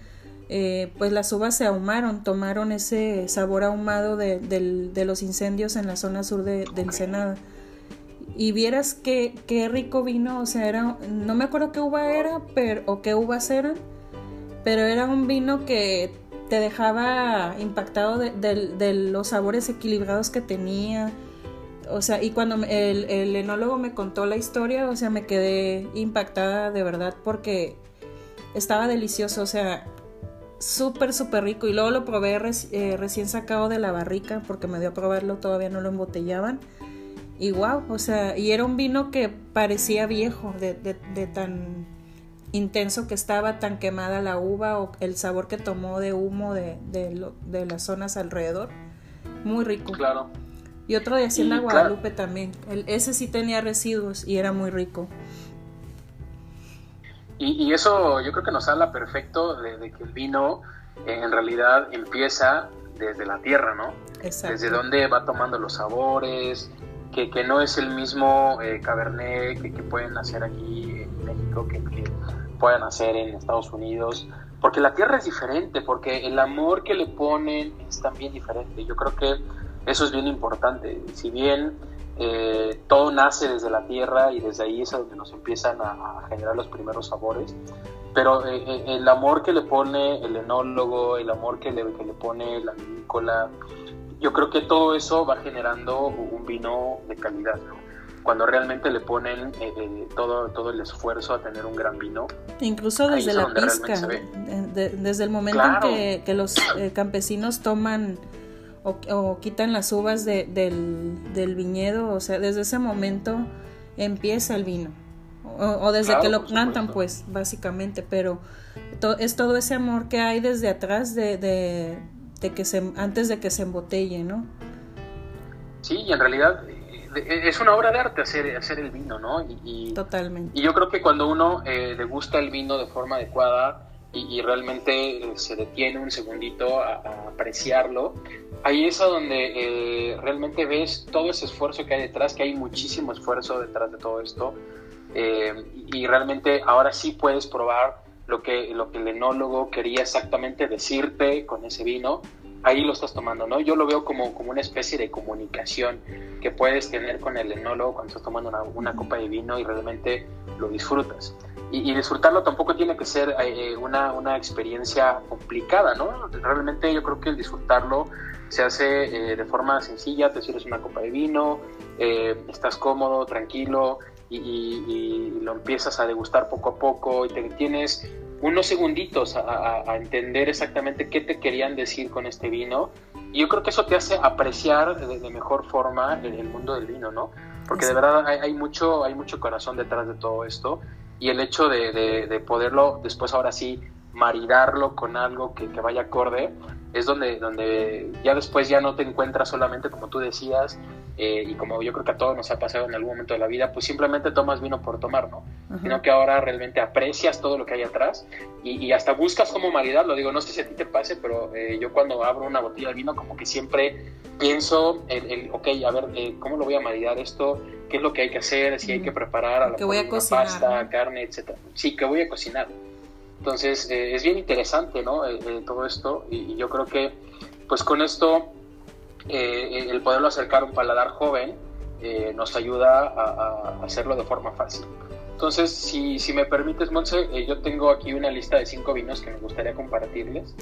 eh, pues las uvas se ahumaron, tomaron ese sabor ahumado de, los incendios en la zona sur de, Ensenada. Y vieras qué, qué rico vino, o sea, era, no me acuerdo qué uva era pero, o qué uvas eran, pero era un vino que te dejaba impactado de, los sabores equilibrados que tenía. O sea, y cuando el, el enólogo me contó la historia, o sea, me quedé impactada de verdad porque estaba delicioso, o sea, súper, súper rico. Y luego lo probé eh, recién sacado de la barrica porque me dio a probarlo, todavía no lo embotellaban. Y wow, o sea, y era un vino que parecía viejo, de, de, tan intenso que estaba, tan quemada la uva o el sabor que tomó de humo de, de las zonas alrededor. Muy rico. Claro. Y otro de Hacienda Guadalupe también. El, ese sí tenía residuos y era muy rico. Y, eso yo creo que nos habla perfecto de, que el vino eh, en realidad empieza desde la tierra, ¿no? Exacto. Desde donde va tomando los sabores, que, que no es el mismo eh, Cabernet que, pueden hacer aquí en México, que, que puedan hacer en Estados Unidos, porque la tierra es diferente, porque el amor que le ponen es también diferente. Yo creo que eso es bien importante. Si bien eh, todo nace desde la tierra y desde ahí es donde nos empiezan a, generar los primeros sabores. Pero eh, eh, el amor que le pone el enólogo, el amor que le, que le pone la vinícola, yo creo que todo eso va generando un vino de calidad. Cuando realmente le ponen todo, todo el esfuerzo a tener un gran vino. Incluso desde la pizca, desde el momento en que, que los campesinos toman o, quitan las uvas del, viñedo, o sea, desde ese momento empieza el vino. O, desde que lo plantan, pues, básicamente, pero es todo ese amor que hay desde atrás de, de, que se, antes de que se embotelle, ¿no? Sí, y en realidad eh, es una obra de arte hacer, hacer el vino, ¿no? Y, Totalmente. Y yo creo que cuando uno eh, degusta el vino de forma adecuada y, realmente eh, se detiene un segundito a, a, apreciarlo, ahí es a donde eh, realmente ves todo ese esfuerzo que hay detrás, que hay muchísimo esfuerzo detrás de todo esto. Eh, y realmente ahora sí puedes probar lo que, lo que el enólogo quería exactamente decirte con ese vino. Ahí lo estás tomando, ¿no? Yo lo veo como, como una especie de comunicación que puedes tener con el enólogo cuando estás tomando una, una copa de vino y realmente lo disfrutas y, disfrutarlo tampoco tiene que ser eh, una, una, experiencia complicada, ¿no? Realmente yo creo que el disfrutarlo se hace eh, de forma sencilla, te sirves una copa de vino, eh, estás cómodo, tranquilo y, lo empiezas a degustar poco a poco y te tienes unos segunditos a, entender exactamente qué te querían decir con este vino. Y yo creo que eso te hace apreciar de, mejor forma el, mundo del vino, ¿no? Porque de verdad hay, hay, mucho, hay mucho corazón detrás de todo esto y el hecho de, de, poderlo después ahora sí maridarlo con algo que, que, vaya acorde es donde, donde ya después ya no te encuentras solamente como tú decías eh, y como yo creo que a todos nos ha pasado en algún momento de la vida, pues simplemente tomas vino por tomar, ¿no? Sino que ahora realmente aprecias todo lo que hay atrás y, hasta buscas cómo maridarlo. Digo, no sé si a ti te pase, pero eh, yo cuando abro una botella de vino como que siempre pienso, el, el ok, a ver, eh, ¿cómo lo voy a maridar esto? ¿Qué es lo que hay que hacer? Si hay que preparar a la voy a cocinar, pasta, carne, etcétera. Sí, que voy a cocinar. Entonces, es bien interesante, ¿no? todo esto y yo creo que, pues con esto eh, el poderlo acercar a un paladar joven eh, nos ayuda a, hacerlo de forma fácil. Entonces, si, si me permites, Monse, eh, yo tengo aquí una lista de cinco vinos que me gustaría compartirles.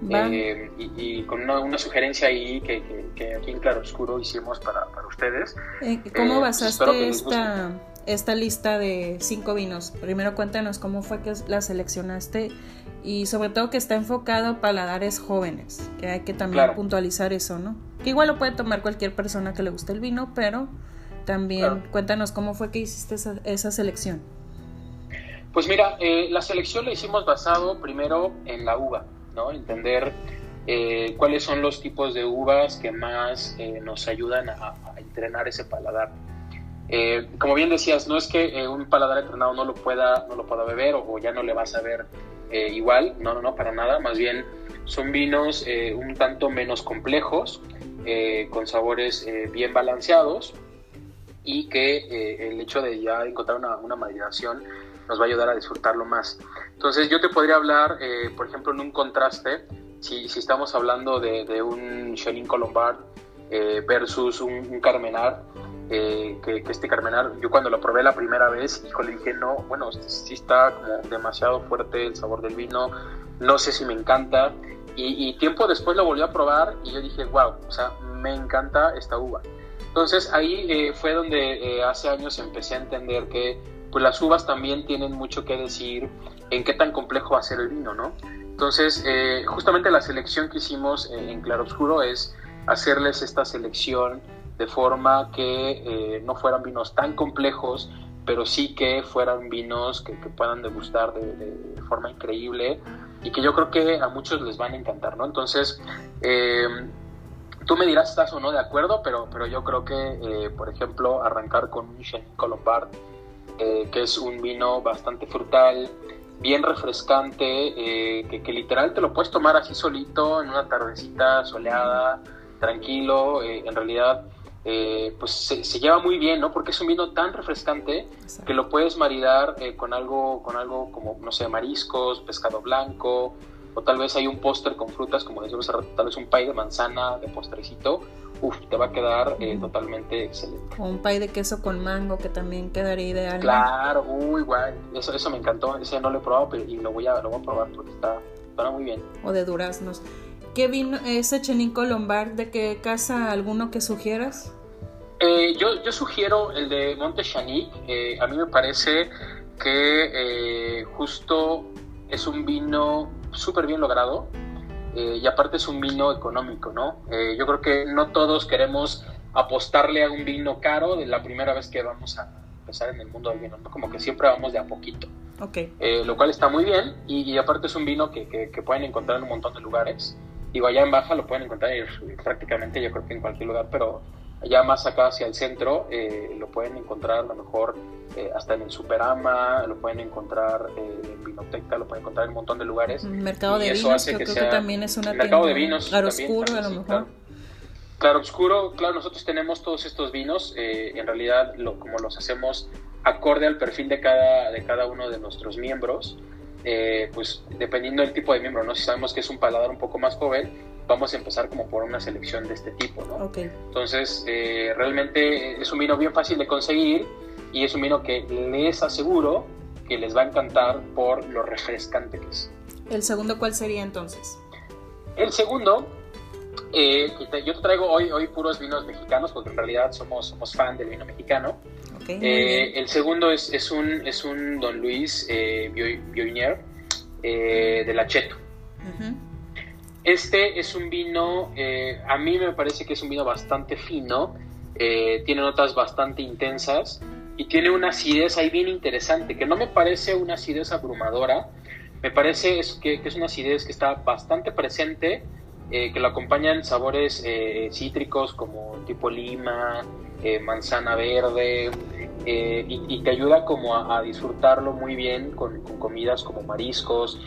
y, con una, sugerencia ahí que, aquí en Claro Oscuro hicimos para, para ustedes. ¿Cómo basaste esta, esta lista de cinco vinos. Primero cuéntanos cómo fue que la seleccionaste y sobre todo que está enfocado a paladares jóvenes, que hay que también puntualizar eso, ¿no? Que igual lo puede tomar cualquier persona que le guste el vino, pero también cuéntanos cómo fue que hiciste esa, selección. Pues mira, eh, la selección la hicimos basado primero en la uva, ¿no? Entender eh, cuáles son los tipos de uvas que más eh, nos ayudan a, entrenar ese paladar. como bien decías, no es que un paladar entrenado no lo pueda, no lo pueda beber o, ya no le vas a ver igual, no, no, no, para nada, más bien son vinos un tanto menos complejos, con sabores bien balanceados y que eh, el hecho de ya encontrar una, una maduración nos va a ayudar a disfrutarlo más. Entonces yo te podría hablar, eh, por ejemplo, en un contraste, si, si estamos hablando de, de un Chenin Colombard eh, versus un, un Carmenar, que, que, este Carmenar, yo cuando lo probé la primera vez, le dije, no, bueno, sí está como demasiado fuerte el sabor del vino, no sé si me encanta. Y, tiempo después lo volví a probar y yo dije, wow, o sea, me encanta esta uva. Entonces ahí eh, fue donde eh, hace años empecé a entender que pues las uvas también tienen mucho que decir en qué tan complejo va a ser el vino, ¿no? Entonces, eh, justamente la selección que hicimos en Claro Oscuro es hacerles esta selección de forma que no fueran vinos tan complejos, pero sí que fueran vinos que, puedan degustar de, de, forma increíble y que yo creo que a muchos les van a encantar, ¿no? Entonces, Tú me dirás, estás o no de acuerdo, pero, pero yo creo que, eh, por ejemplo, arrancar con un Chenin Colombard, eh, que es un vino bastante frutal, bien refrescante, eh, que, literal te lo puedes tomar así solito en una tardecita soleada, tranquilo, en realidad pues se, se, lleva muy bien, ¿no? Porque es un vino tan refrescante que lo puedes maridar con algo, con algo como, no sé, mariscos, pescado blanco, o tal vez hay un póster con frutas, como decimos tal vez un pay de manzana, de postrecito, uff, te va a quedar eh, totalmente excelente. O un pay de queso con mango que también quedaría ideal. Claro, uy, guay, eso, eso me encantó, ese no lo he probado pero, y lo voy a, lo voy a probar porque está, está muy bien. O de duraznos. ¿Qué vino ese Chenico Lombard? ¿De qué casa alguno que sugieras? Eh, yo, yo sugiero el de Monte Chanic. Eh, a mí me parece que justo es un vino súper bien logrado eh, y aparte es un vino económico, ¿no? Eh, yo creo que no todos queremos apostarle a un vino caro de la primera vez que vamos a empezar en el mundo del vino, ¿no? Como que siempre vamos de a poquito. Okay. Eh, lo cual está muy bien y, aparte es un vino que, que, pueden encontrar en un montón de lugares. Digo, allá en Baja lo pueden encontrar prácticamente yo creo que en cualquier lugar, pero allá más acá hacia el centro lo pueden encontrar a lo mejor eh, hasta en el Superama, lo pueden encontrar eh, en Vinoteca, lo pueden encontrar en un montón de lugares. Mercado de vinos, creo que, también es una mercado de vinos. Claro oscuro, a lo mejor. Claro. oscuro, claro, nosotros tenemos todos estos vinos, eh, en realidad lo, como los hacemos acorde al perfil de cada, de cada uno de nuestros miembros, pues dependiendo del tipo de miembro, ¿no? Si sabemos que es un paladar un poco más joven, vamos a empezar como por una selección de este tipo, ¿no? Okay. Entonces, realmente es un vino bien fácil de conseguir, y es un vino que les aseguro que les va a encantar por lo refrescante que es. ¿El segundo cuál sería entonces? El segundo, eh, yo te traigo hoy, hoy puros vinos mexicanos porque en realidad somos, somos fan del vino mexicano. Eh, el segundo es, es, un, es un Don Luis eh, Bioinier eh, de Lacheto. Este es un vino, a mí me parece que es un vino bastante fino, tiene notas bastante intensas y tiene una acidez ahí bien interesante, que no me parece una acidez abrumadora, me parece que, es una acidez que está bastante presente, eh, que lo acompañan sabores eh, cítricos como tipo lima, eh, manzana verde, y, te ayuda como a, disfrutarlo muy bien con, comidas como mariscos,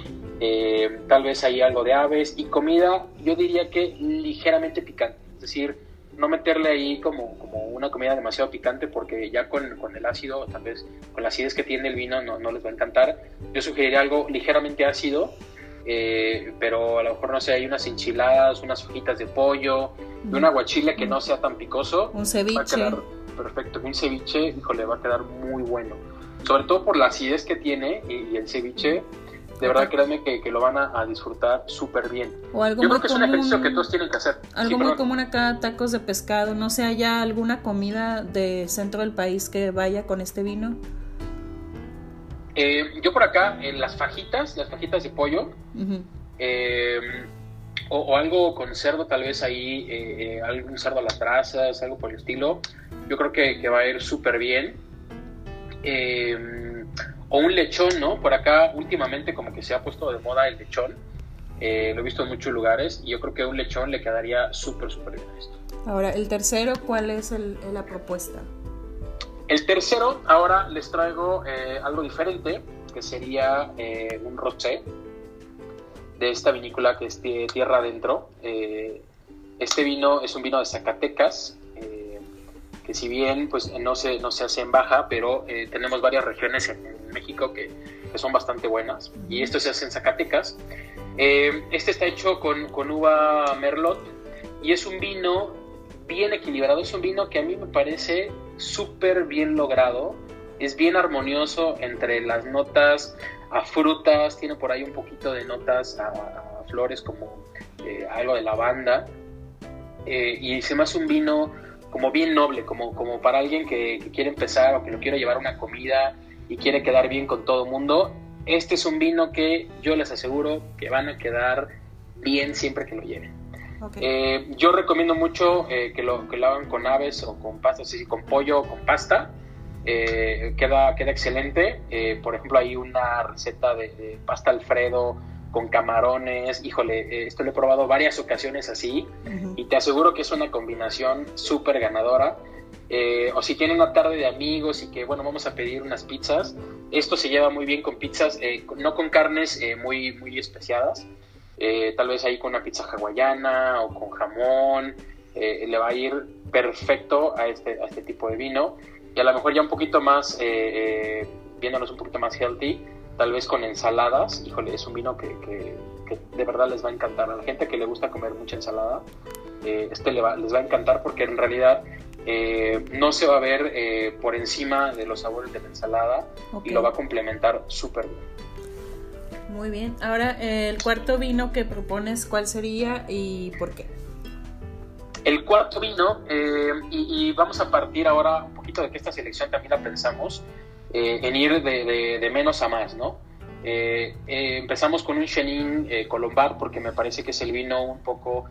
tal vez hay algo de aves, y comida yo diría que ligeramente picante, es decir, no meterle ahí como, como una comida demasiado picante porque ya con, con, el ácido, tal vez con la acidez que tiene el vino no, no les va a encantar. Yo sugeriría algo ligeramente ácido, eh, pero a lo mejor no sé, hay unas enchiladas, unas hojitas de pollo, y un aguachile que no sea tan picoso. Un ceviche. Va a quedar perfecto. Un ceviche, híjole, va a quedar muy bueno. Sobre todo por la acidez que tiene y, el ceviche De verdad, créanme que, que, lo van a, disfrutar súper bien. O algo Yo creo que es un ejercicio que todos tienen que hacer. Algo muy común acá, tacos de pescado. No sé, ¿haya alguna comida de centro del país que vaya con este vino? Eh, yo por acá, en las fajitas, las fajitas de pollo, eh, o, algo con cerdo, tal vez ahí, eh, algún cerdo a las brasas, algo por el estilo, yo creo que, va a ir súper bien. o un lechón, ¿no? Por acá últimamente como que se ha puesto de moda el lechón. lo he visto en muchos lugares y yo creo que un lechón le quedaría súper, súper bien a esto. Ahora, el tercero, ¿cuál es la propuesta? El tercero, ahora les traigo eh, algo diferente, que sería eh, un rosé de esta vinícola que es Tierra Adentro. Eh, este vino es un vino de Zacatecas, que si bien pues, no, se, no se hace en baja, pero tenemos varias regiones en, México que, son bastante buenas, y esto se hace en Zacatecas. este está hecho con, con uva merlot y es un vino bien equilibrado, es un vino que a mí me parece súper bien logrado, es bien armonioso entre las notas a frutas, tiene por ahí un poquito de notas a, flores como eh, algo de lavanda, eh, y se me hace un vino como bien noble, como, como para alguien que, quiere empezar o que lo quiere llevar una comida y quiere quedar bien con todo el mundo. Este es un vino que yo les aseguro que van a quedar bien siempre que lo lleven. Eh, yo recomiendo mucho eh, que, lo, que lo hagan con aves o con pasta, así con pollo o con pasta. Eh, queda, queda excelente. por ejemplo, hay una receta de, pasta Alfredo con camarones. Híjole, esto lo he probado varias ocasiones así y te aseguro que es una combinación súper ganadora. o si tienen una tarde de amigos y que, bueno, vamos a pedir unas pizzas, esto se lleva muy bien con pizzas, no con carnes muy, muy especiadas. Eh, tal vez ahí con una pizza hawaiana o con jamón, eh, le va a ir perfecto a este, a este tipo de vino. Y a lo mejor ya un poquito más, eh, viéndonos un poquito más healthy, tal vez con ensaladas. Híjole, es un vino que, que, de verdad les va a encantar. A la gente que le gusta comer mucha ensalada, este les va, les va a encantar porque en realidad no se va a ver por encima de los sabores de la ensalada y lo va a complementar súper bien. Muy bien. Ahora, el cuarto vino que propones, ¿cuál sería y por qué? El cuarto vino, eh, y, vamos a partir ahora un poquito de que esta selección también la pensamos eh, en ir de, menos a más, ¿no? Eh, empezamos con un Chenin Colombar porque me parece que es el vino un poco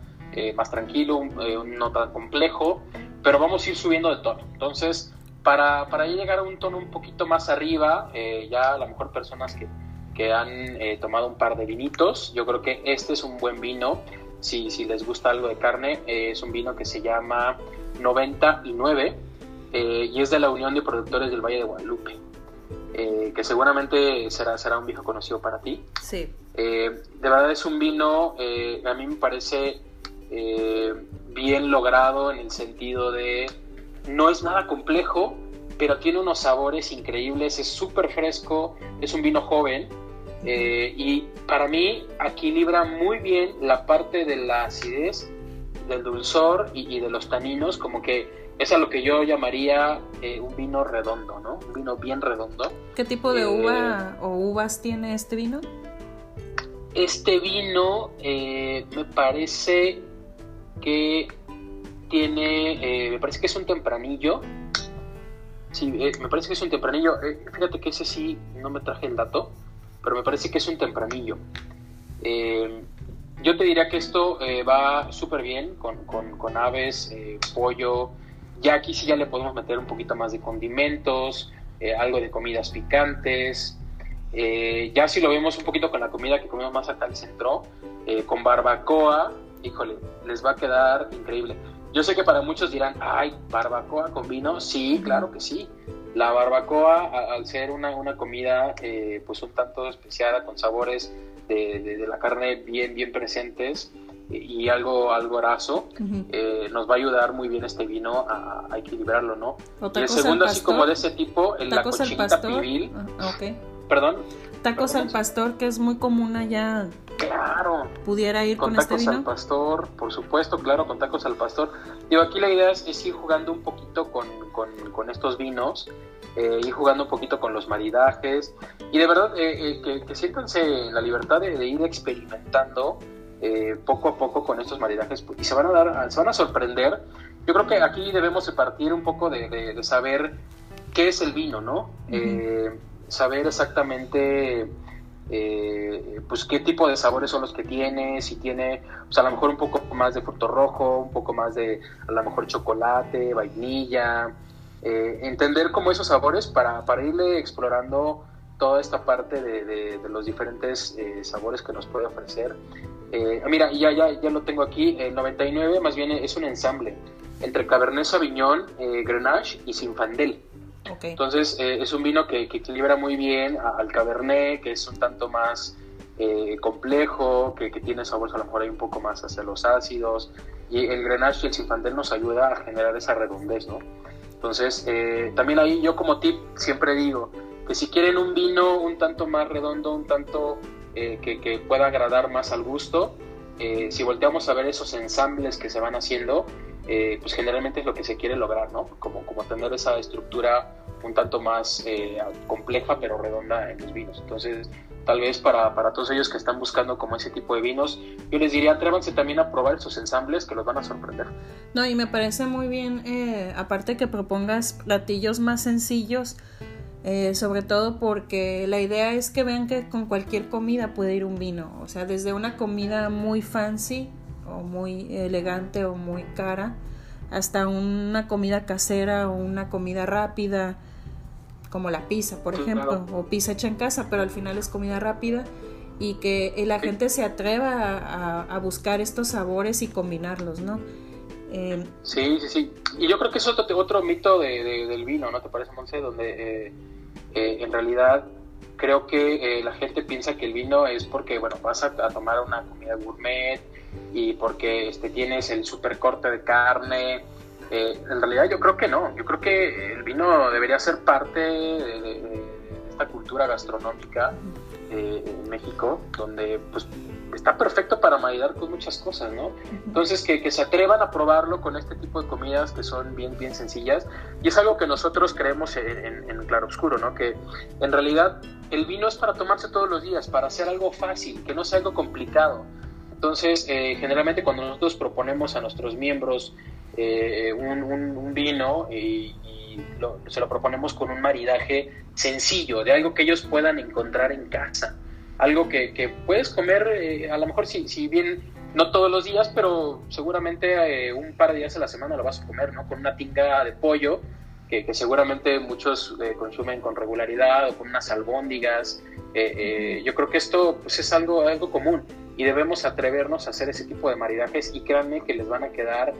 más tranquilo, un, no tan complejo, pero vamos a ir subiendo de tono. Entonces, para, para llegar a un tono un poquito más arriba, ya a lo mejor personas que que han eh, tomado un par de vinitos. Yo creo que este es un buen vino. Si, si les gusta algo de carne, eh, es un vino que se llama 99 eh, y es de la Unión de Productores del Valle de Guadalupe. que seguramente será, será un viejo conocido para ti. Sí. de verdad es un vino, a mí me parece bien logrado en el sentido de no es nada complejo, pero tiene unos sabores increíbles, es súper fresco, es un vino joven eh, y para mí equilibra muy bien la parte de la acidez, del dulzor y, de los taninos, como que es a lo que yo llamaría eh, un vino redondo, ¿no? Un vino bien redondo. ¿Qué tipo de uva eh, o uvas tiene este vino? Este vino me parece que tiene, me parece que es un tempranillo, Sí, me parece que es un tempranillo. Fíjate que ese sí no me traje el dato, pero me parece que es un tempranillo. Eh, yo te diría que esto va súper bien con, con, aves, pollo. Ya aquí sí ya le podemos meter un poquito más de condimentos, algo de comidas picantes. ya si lo vemos un poquito con la comida que comemos más acá al centro, con barbacoa, híjole, les va a quedar increíble. Yo sé que para muchos dirán, ay, barbacoa con vino. Sí, claro que sí. La barbacoa, al ser una, una comida eh, pues un tanto especiada, con sabores de, la carne bien, bien presentes y algo, algo graso, eh, nos va a ayudar muy bien este vino a, equilibrarlo, ¿no? Y el segundo, así como de ese tipo, el, la cochinita pibil. Ah, perdón. Tacos al pastor, que es muy común allá. Claro. Pudiera ir con, este vino. al pastor, por supuesto, claro, con tacos al pastor. Digo, aquí la idea es, ir jugando un poquito con, con, estos vinos, eh, ir jugando un poquito con los maridajes y de verdad eh, eh, que, que siéntanse la libertad de, ir experimentando poco a poco con estos maridajes y se van a dar, se van a sorprender. Yo creo que aquí debemos de partir un poco de, saber qué es el vino, ¿no? Saber exactamente eh, pues qué tipo de sabores son los que tiene, si tiene pues a lo mejor un poco más de fruto rojo, un poco más de a lo mejor chocolate, vainilla, eh, entender como esos sabores para, para, irle explorando toda esta parte de, los diferentes eh, sabores que nos puede ofrecer. mira, ya, ya, ya lo tengo aquí, el 99 más bien es un ensamble entre Cabernet Sauvignon, Grenache y Sinfandel. Entonces eh, es un vino que, equilibra muy bien al Cabernet, que es un tanto más eh, complejo, que, tiene sabores a lo mejor hay un poco más hacia los ácidos, y el Grenache y el Zinfandel nos ayuda a generar esa redondez, ¿no? Entonces, eh, también ahí yo como tip siempre digo que si quieren un vino un tanto más redondo, un tanto que, que, pueda agradar más al gusto, si volteamos a ver esos ensambles que se van haciendo, eh, pues generalmente es lo que se quiere lograr, ¿no? Como, como tener esa estructura un tanto más eh, compleja pero redonda en los vinos. Entonces, tal vez para, para, todos ellos que están buscando como ese tipo de vinos, yo les diría, atrévanse también a probar esos ensambles que los van a sorprender. No, y me parece muy bien, eh, aparte que propongas platillos más sencillos, sobre todo porque la idea es que vean que con cualquier comida puede ir un vino, o sea, desde una comida muy fancy o muy elegante o muy cara, hasta una comida casera o una comida rápida, como la pizza, por ejemplo, o pizza hecha en casa, pero al final es comida rápida y que la gente se atreva a, buscar estos sabores y combinarlos, ¿no? Eh, sí, sí, sí. Y yo creo que es otro, otro mito de, del vino, ¿no te parece, Monse? Donde eh, eh, en realidad creo que la gente piensa que el vino es porque, bueno, vas a, a tomar una comida gourmet, y porque este, tienes el super corte de carne. Eh, en realidad yo creo que no, yo creo que el vino debería ser parte de, esta cultura gastronómica eh, en México, donde pues está perfecto para maridar con muchas cosas, ¿no? Entonces que, que, se atrevan a probarlo con este tipo de comidas que son bien, bien sencillas y es algo que nosotros creemos en, en, Claro Oscuro, ¿no? Que en realidad el vino es para tomarse todos los días, para hacer algo fácil, que no sea algo complicado. Entonces, eh, generalmente cuando nosotros proponemos a nuestros miembros eh, un, vino y, se lo proponemos con un maridaje sencillo, de algo que ellos puedan encontrar en casa, algo que, puedes comer, eh, a lo mejor si, bien no todos los días, pero seguramente un par de días a la semana lo vas a comer, ¿no? Con una tinga de pollo, que, seguramente muchos consumen con regularidad, o con unas albóndigas. Yo creo que esto pues, es algo, algo común y debemos atrevernos a hacer ese tipo de maridajes y créanme que les van a quedar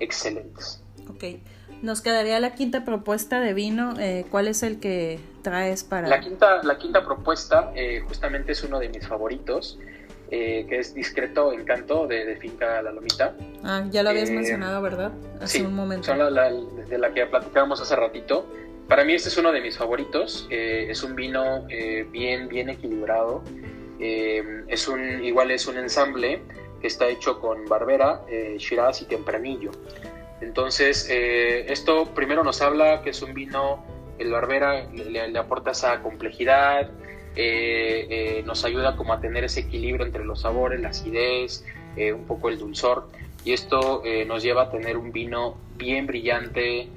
excelentes. Ok, nos quedaría la quinta propuesta de vino. Eh, ¿Cuál es el que traes para...? La quinta, la quinta propuesta eh, justamente es uno de mis favoritos, eh, que es Discreto Encanto de, Finca La Lomita. Ah, ya lo habías mencionado, ¿verdad? Hace un momento. Son de la que platicábamos hace ratito. Para mí este es uno de mis favoritos. es un vino bien, bien equilibrado. Eh, es un, igual es un ensamble que está hecho con Barbera, eh, Shiraz y Tempranillo. Entonces, eh, esto primero nos habla que es un vino, el Barbera le, aporta esa complejidad, nos ayuda como a tener ese equilibrio entre los sabores, la acidez, un poco el dulzor. Y esto nos lleva a tener un vino bien brillante,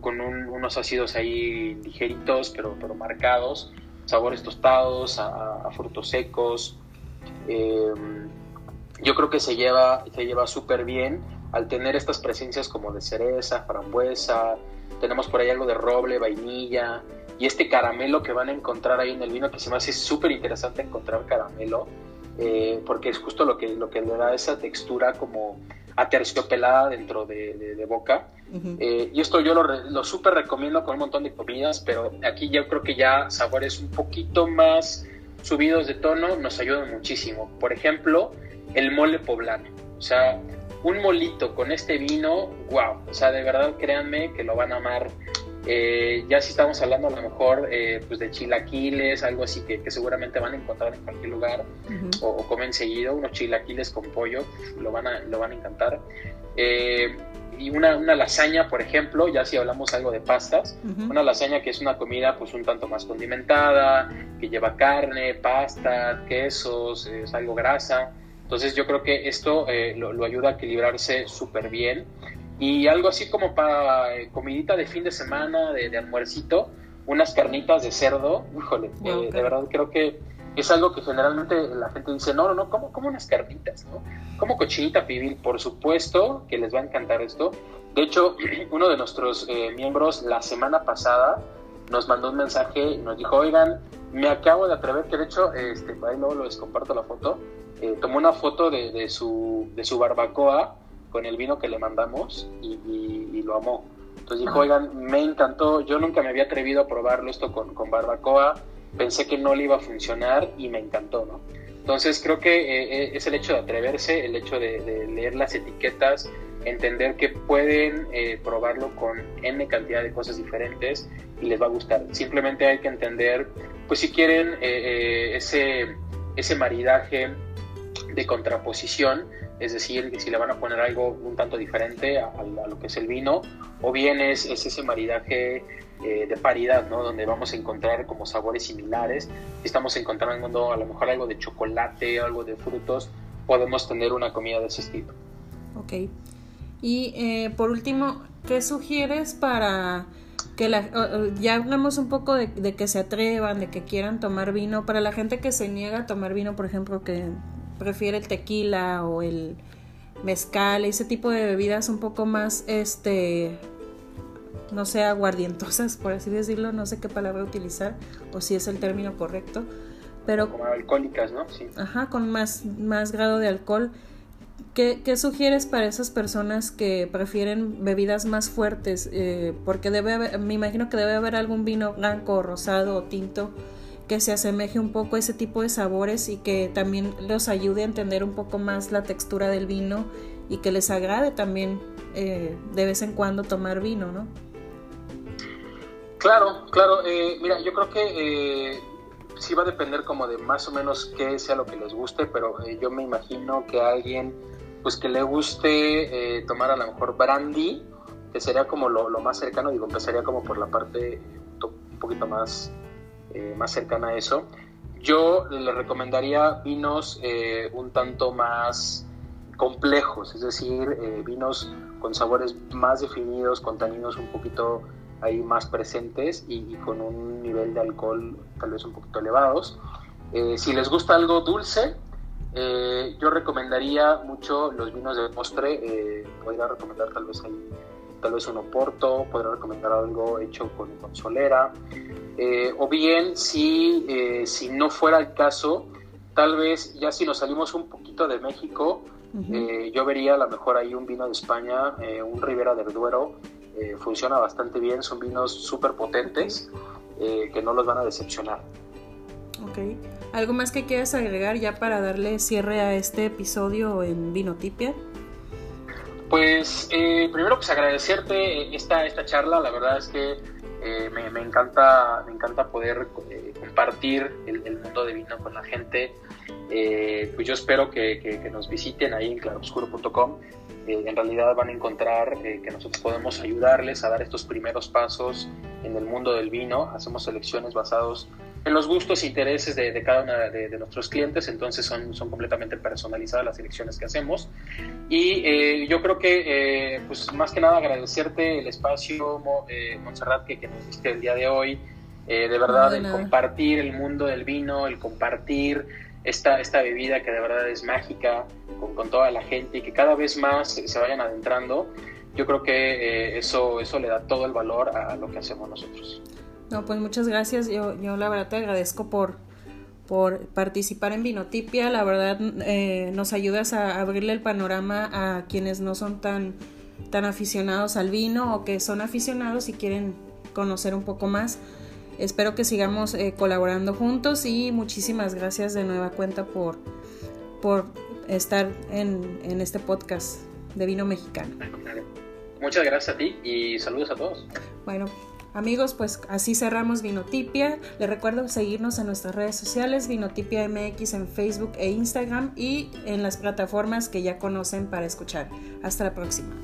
con unos ácidos ahí ligeritos, pero, pero marcados, sabores tostados, a, frutos secos. Eh, yo creo que se lleva, se lleva súper bien al tener estas presencias como de cereza, frambuesa, tenemos por ahí algo de roble, vainilla y este caramelo que van a encontrar ahí en el vino que se me hace súper interesante encontrar caramelo eh, porque es justo lo que, lo que le da esa textura como aterciopelada dentro de, boca. Eh, y esto yo lo, lo súper recomiendo con un montón de comidas, pero aquí yo creo que ya sabores un poquito más subidos de tono nos ayudan muchísimo. Por ejemplo, el mole poblano. O sea, un molito con este vino, wow. O sea, de verdad créanme que lo van a amar Eh, ya si estamos hablando a lo mejor eh, pues de chilaquiles, algo así que, seguramente van a encontrar en cualquier lugar o, comen seguido, unos chilaquiles con pollo, lo van a, lo van a encantar. Eh, y una, una, lasaña, por ejemplo, ya si hablamos algo de pastas, una lasaña que es una comida pues un tanto más condimentada, que lleva carne, pasta, quesos, es algo grasa. Entonces yo creo que esto lo, lo, ayuda a equilibrarse súper bien y algo así como para eh, comidita de fin de semana, de, de almuercito, unas carnitas de cerdo, híjole, eh, de verdad creo que es algo que generalmente la gente dice, no, no, no, ¿cómo, cómo unas carnitas? ¿no? Como cochinita pibil, por supuesto que les va a encantar esto. De hecho, <clears throat> uno de nuestros eh, miembros la semana pasada nos mandó un mensaje y nos dijo, oigan, me acabo de atrever, que de hecho, este, ahí luego les comparto la foto, tomó una foto de, de, su, de su barbacoa con el vino que le mandamos y, lo amó. Entonces dijo, oigan, me encantó, yo nunca me había atrevido a probarlo esto con, con barbacoa, pensé que no le iba a funcionar y me encantó, ¿no? Entonces creo que eh, eh, es el hecho de atreverse, el hecho de, leer las etiquetas, entender que pueden eh, probarlo con N cantidad de cosas diferentes y les va a gustar. Simplemente hay que entender, pues si quieren ese, ese maridaje de contraposición, es decir, si le van a poner algo un tanto diferente a, lo que es el vino, o bien es, ese maridaje eh, de paridad, ¿no? Donde vamos a encontrar como sabores similares. Si estamos encontrando a lo mejor algo de chocolate, algo de frutos, podemos tener una comida de ese estilo. Ok. Y eh, por último, ¿qué sugieres para que la, ya hablamos un poco de, que se atrevan, de que quieran tomar vino, para la gente que se niega a tomar vino, por ejemplo, que prefiere el tequila o el mezcal, ese tipo de bebidas un poco más, este, no sé, aguardientosas, por así decirlo, no sé qué palabra utilizar o si es el término correcto, pero... Como alcohólicas, ¿no? Sí. Ajá, con más, más grado de alcohol. ¿Qué, ¿Qué, sugieres para esas personas que prefieren bebidas más fuertes? Eh, porque debe haber, me imagino que debe haber algún vino blanco, rosado o tinto que se asemeje un poco a ese tipo de sabores y que también los ayude a entender un poco más la textura del vino y que les agrade también eh, de vez en cuando tomar vino, ¿no? Claro, claro. Eh, mira, yo creo que eh, sí va a depender como de más o menos qué sea lo que les guste, pero yo me imagino que a alguien pues que le guste tomar a lo mejor brandy, que sería como lo, lo, más cercano, digo, empezaría como por la parte un poquito más eh, más cercana a eso. Yo le recomendaría vinos eh, un tanto más complejos, es decir, eh, vinos con sabores más definidos, con taninos un poquito ahí más presentes y, con un nivel de alcohol tal vez un poquito elevados. si les gusta algo dulce, yo recomendaría mucho los vinos de postre, podría recomendar tal vez ahí tal vez un oporto, podría recomendar algo hecho con, con solera, eh, o bien si, eh, si no fuera el caso, tal vez ya si nos salimos un poquito de México, eh, yo vería a lo mejor ahí un vino de España, un Ribera del Duero, funciona bastante bien, son vinos súper potentes que no los van a decepcionar. Ok. ¿Algo más que quieras agregar ya para darle cierre a este episodio en Vinotipia? Pues primero pues agradecerte esta, esta charla, la verdad es que eh, me, encanta, me encanta poder eh, compartir el, mundo de vino con la gente. Eh, pues yo espero que, nos visiten ahí en claroscuro.com. en realidad van a encontrar que nosotros podemos ayudarles a dar estos primeros pasos en el mundo del vino. Hacemos selecciones basados en los gustos e intereses de, cada uno de, nuestros clientes, entonces son, son completamente personalizadas las selecciones que hacemos. Y eh, yo creo que, eh, pues más que nada agradecerte el espacio, eh, Montserrat, que, que, nos diste el día de hoy, de verdad, el compartir el mundo del vino, el compartir esta, esta bebida que de verdad es mágica con, con toda la gente y que cada vez más se, vayan adentrando. Yo creo que eso, eso le da todo el valor a lo que hacemos nosotros. No, pues muchas gracias. Yo, yo la verdad te agradezco por, por participar en Vinotipia. La verdad eh, nos ayudas a abrirle el panorama a quienes no son tan, tan aficionados al vino o que son aficionados y quieren conocer un poco más. Espero que sigamos eh, colaborando juntos y muchísimas gracias de nueva cuenta por, por estar en, en este podcast de vino mexicano. Muchas gracias a ti y saludos a todos. Bueno, Amigos, pues así cerramos Vinotipia. Les recuerdo seguirnos en nuestras redes sociales, Vinotipia MX en Facebook e Instagram y en las plataformas que ya conocen para escuchar. Hasta la próxima.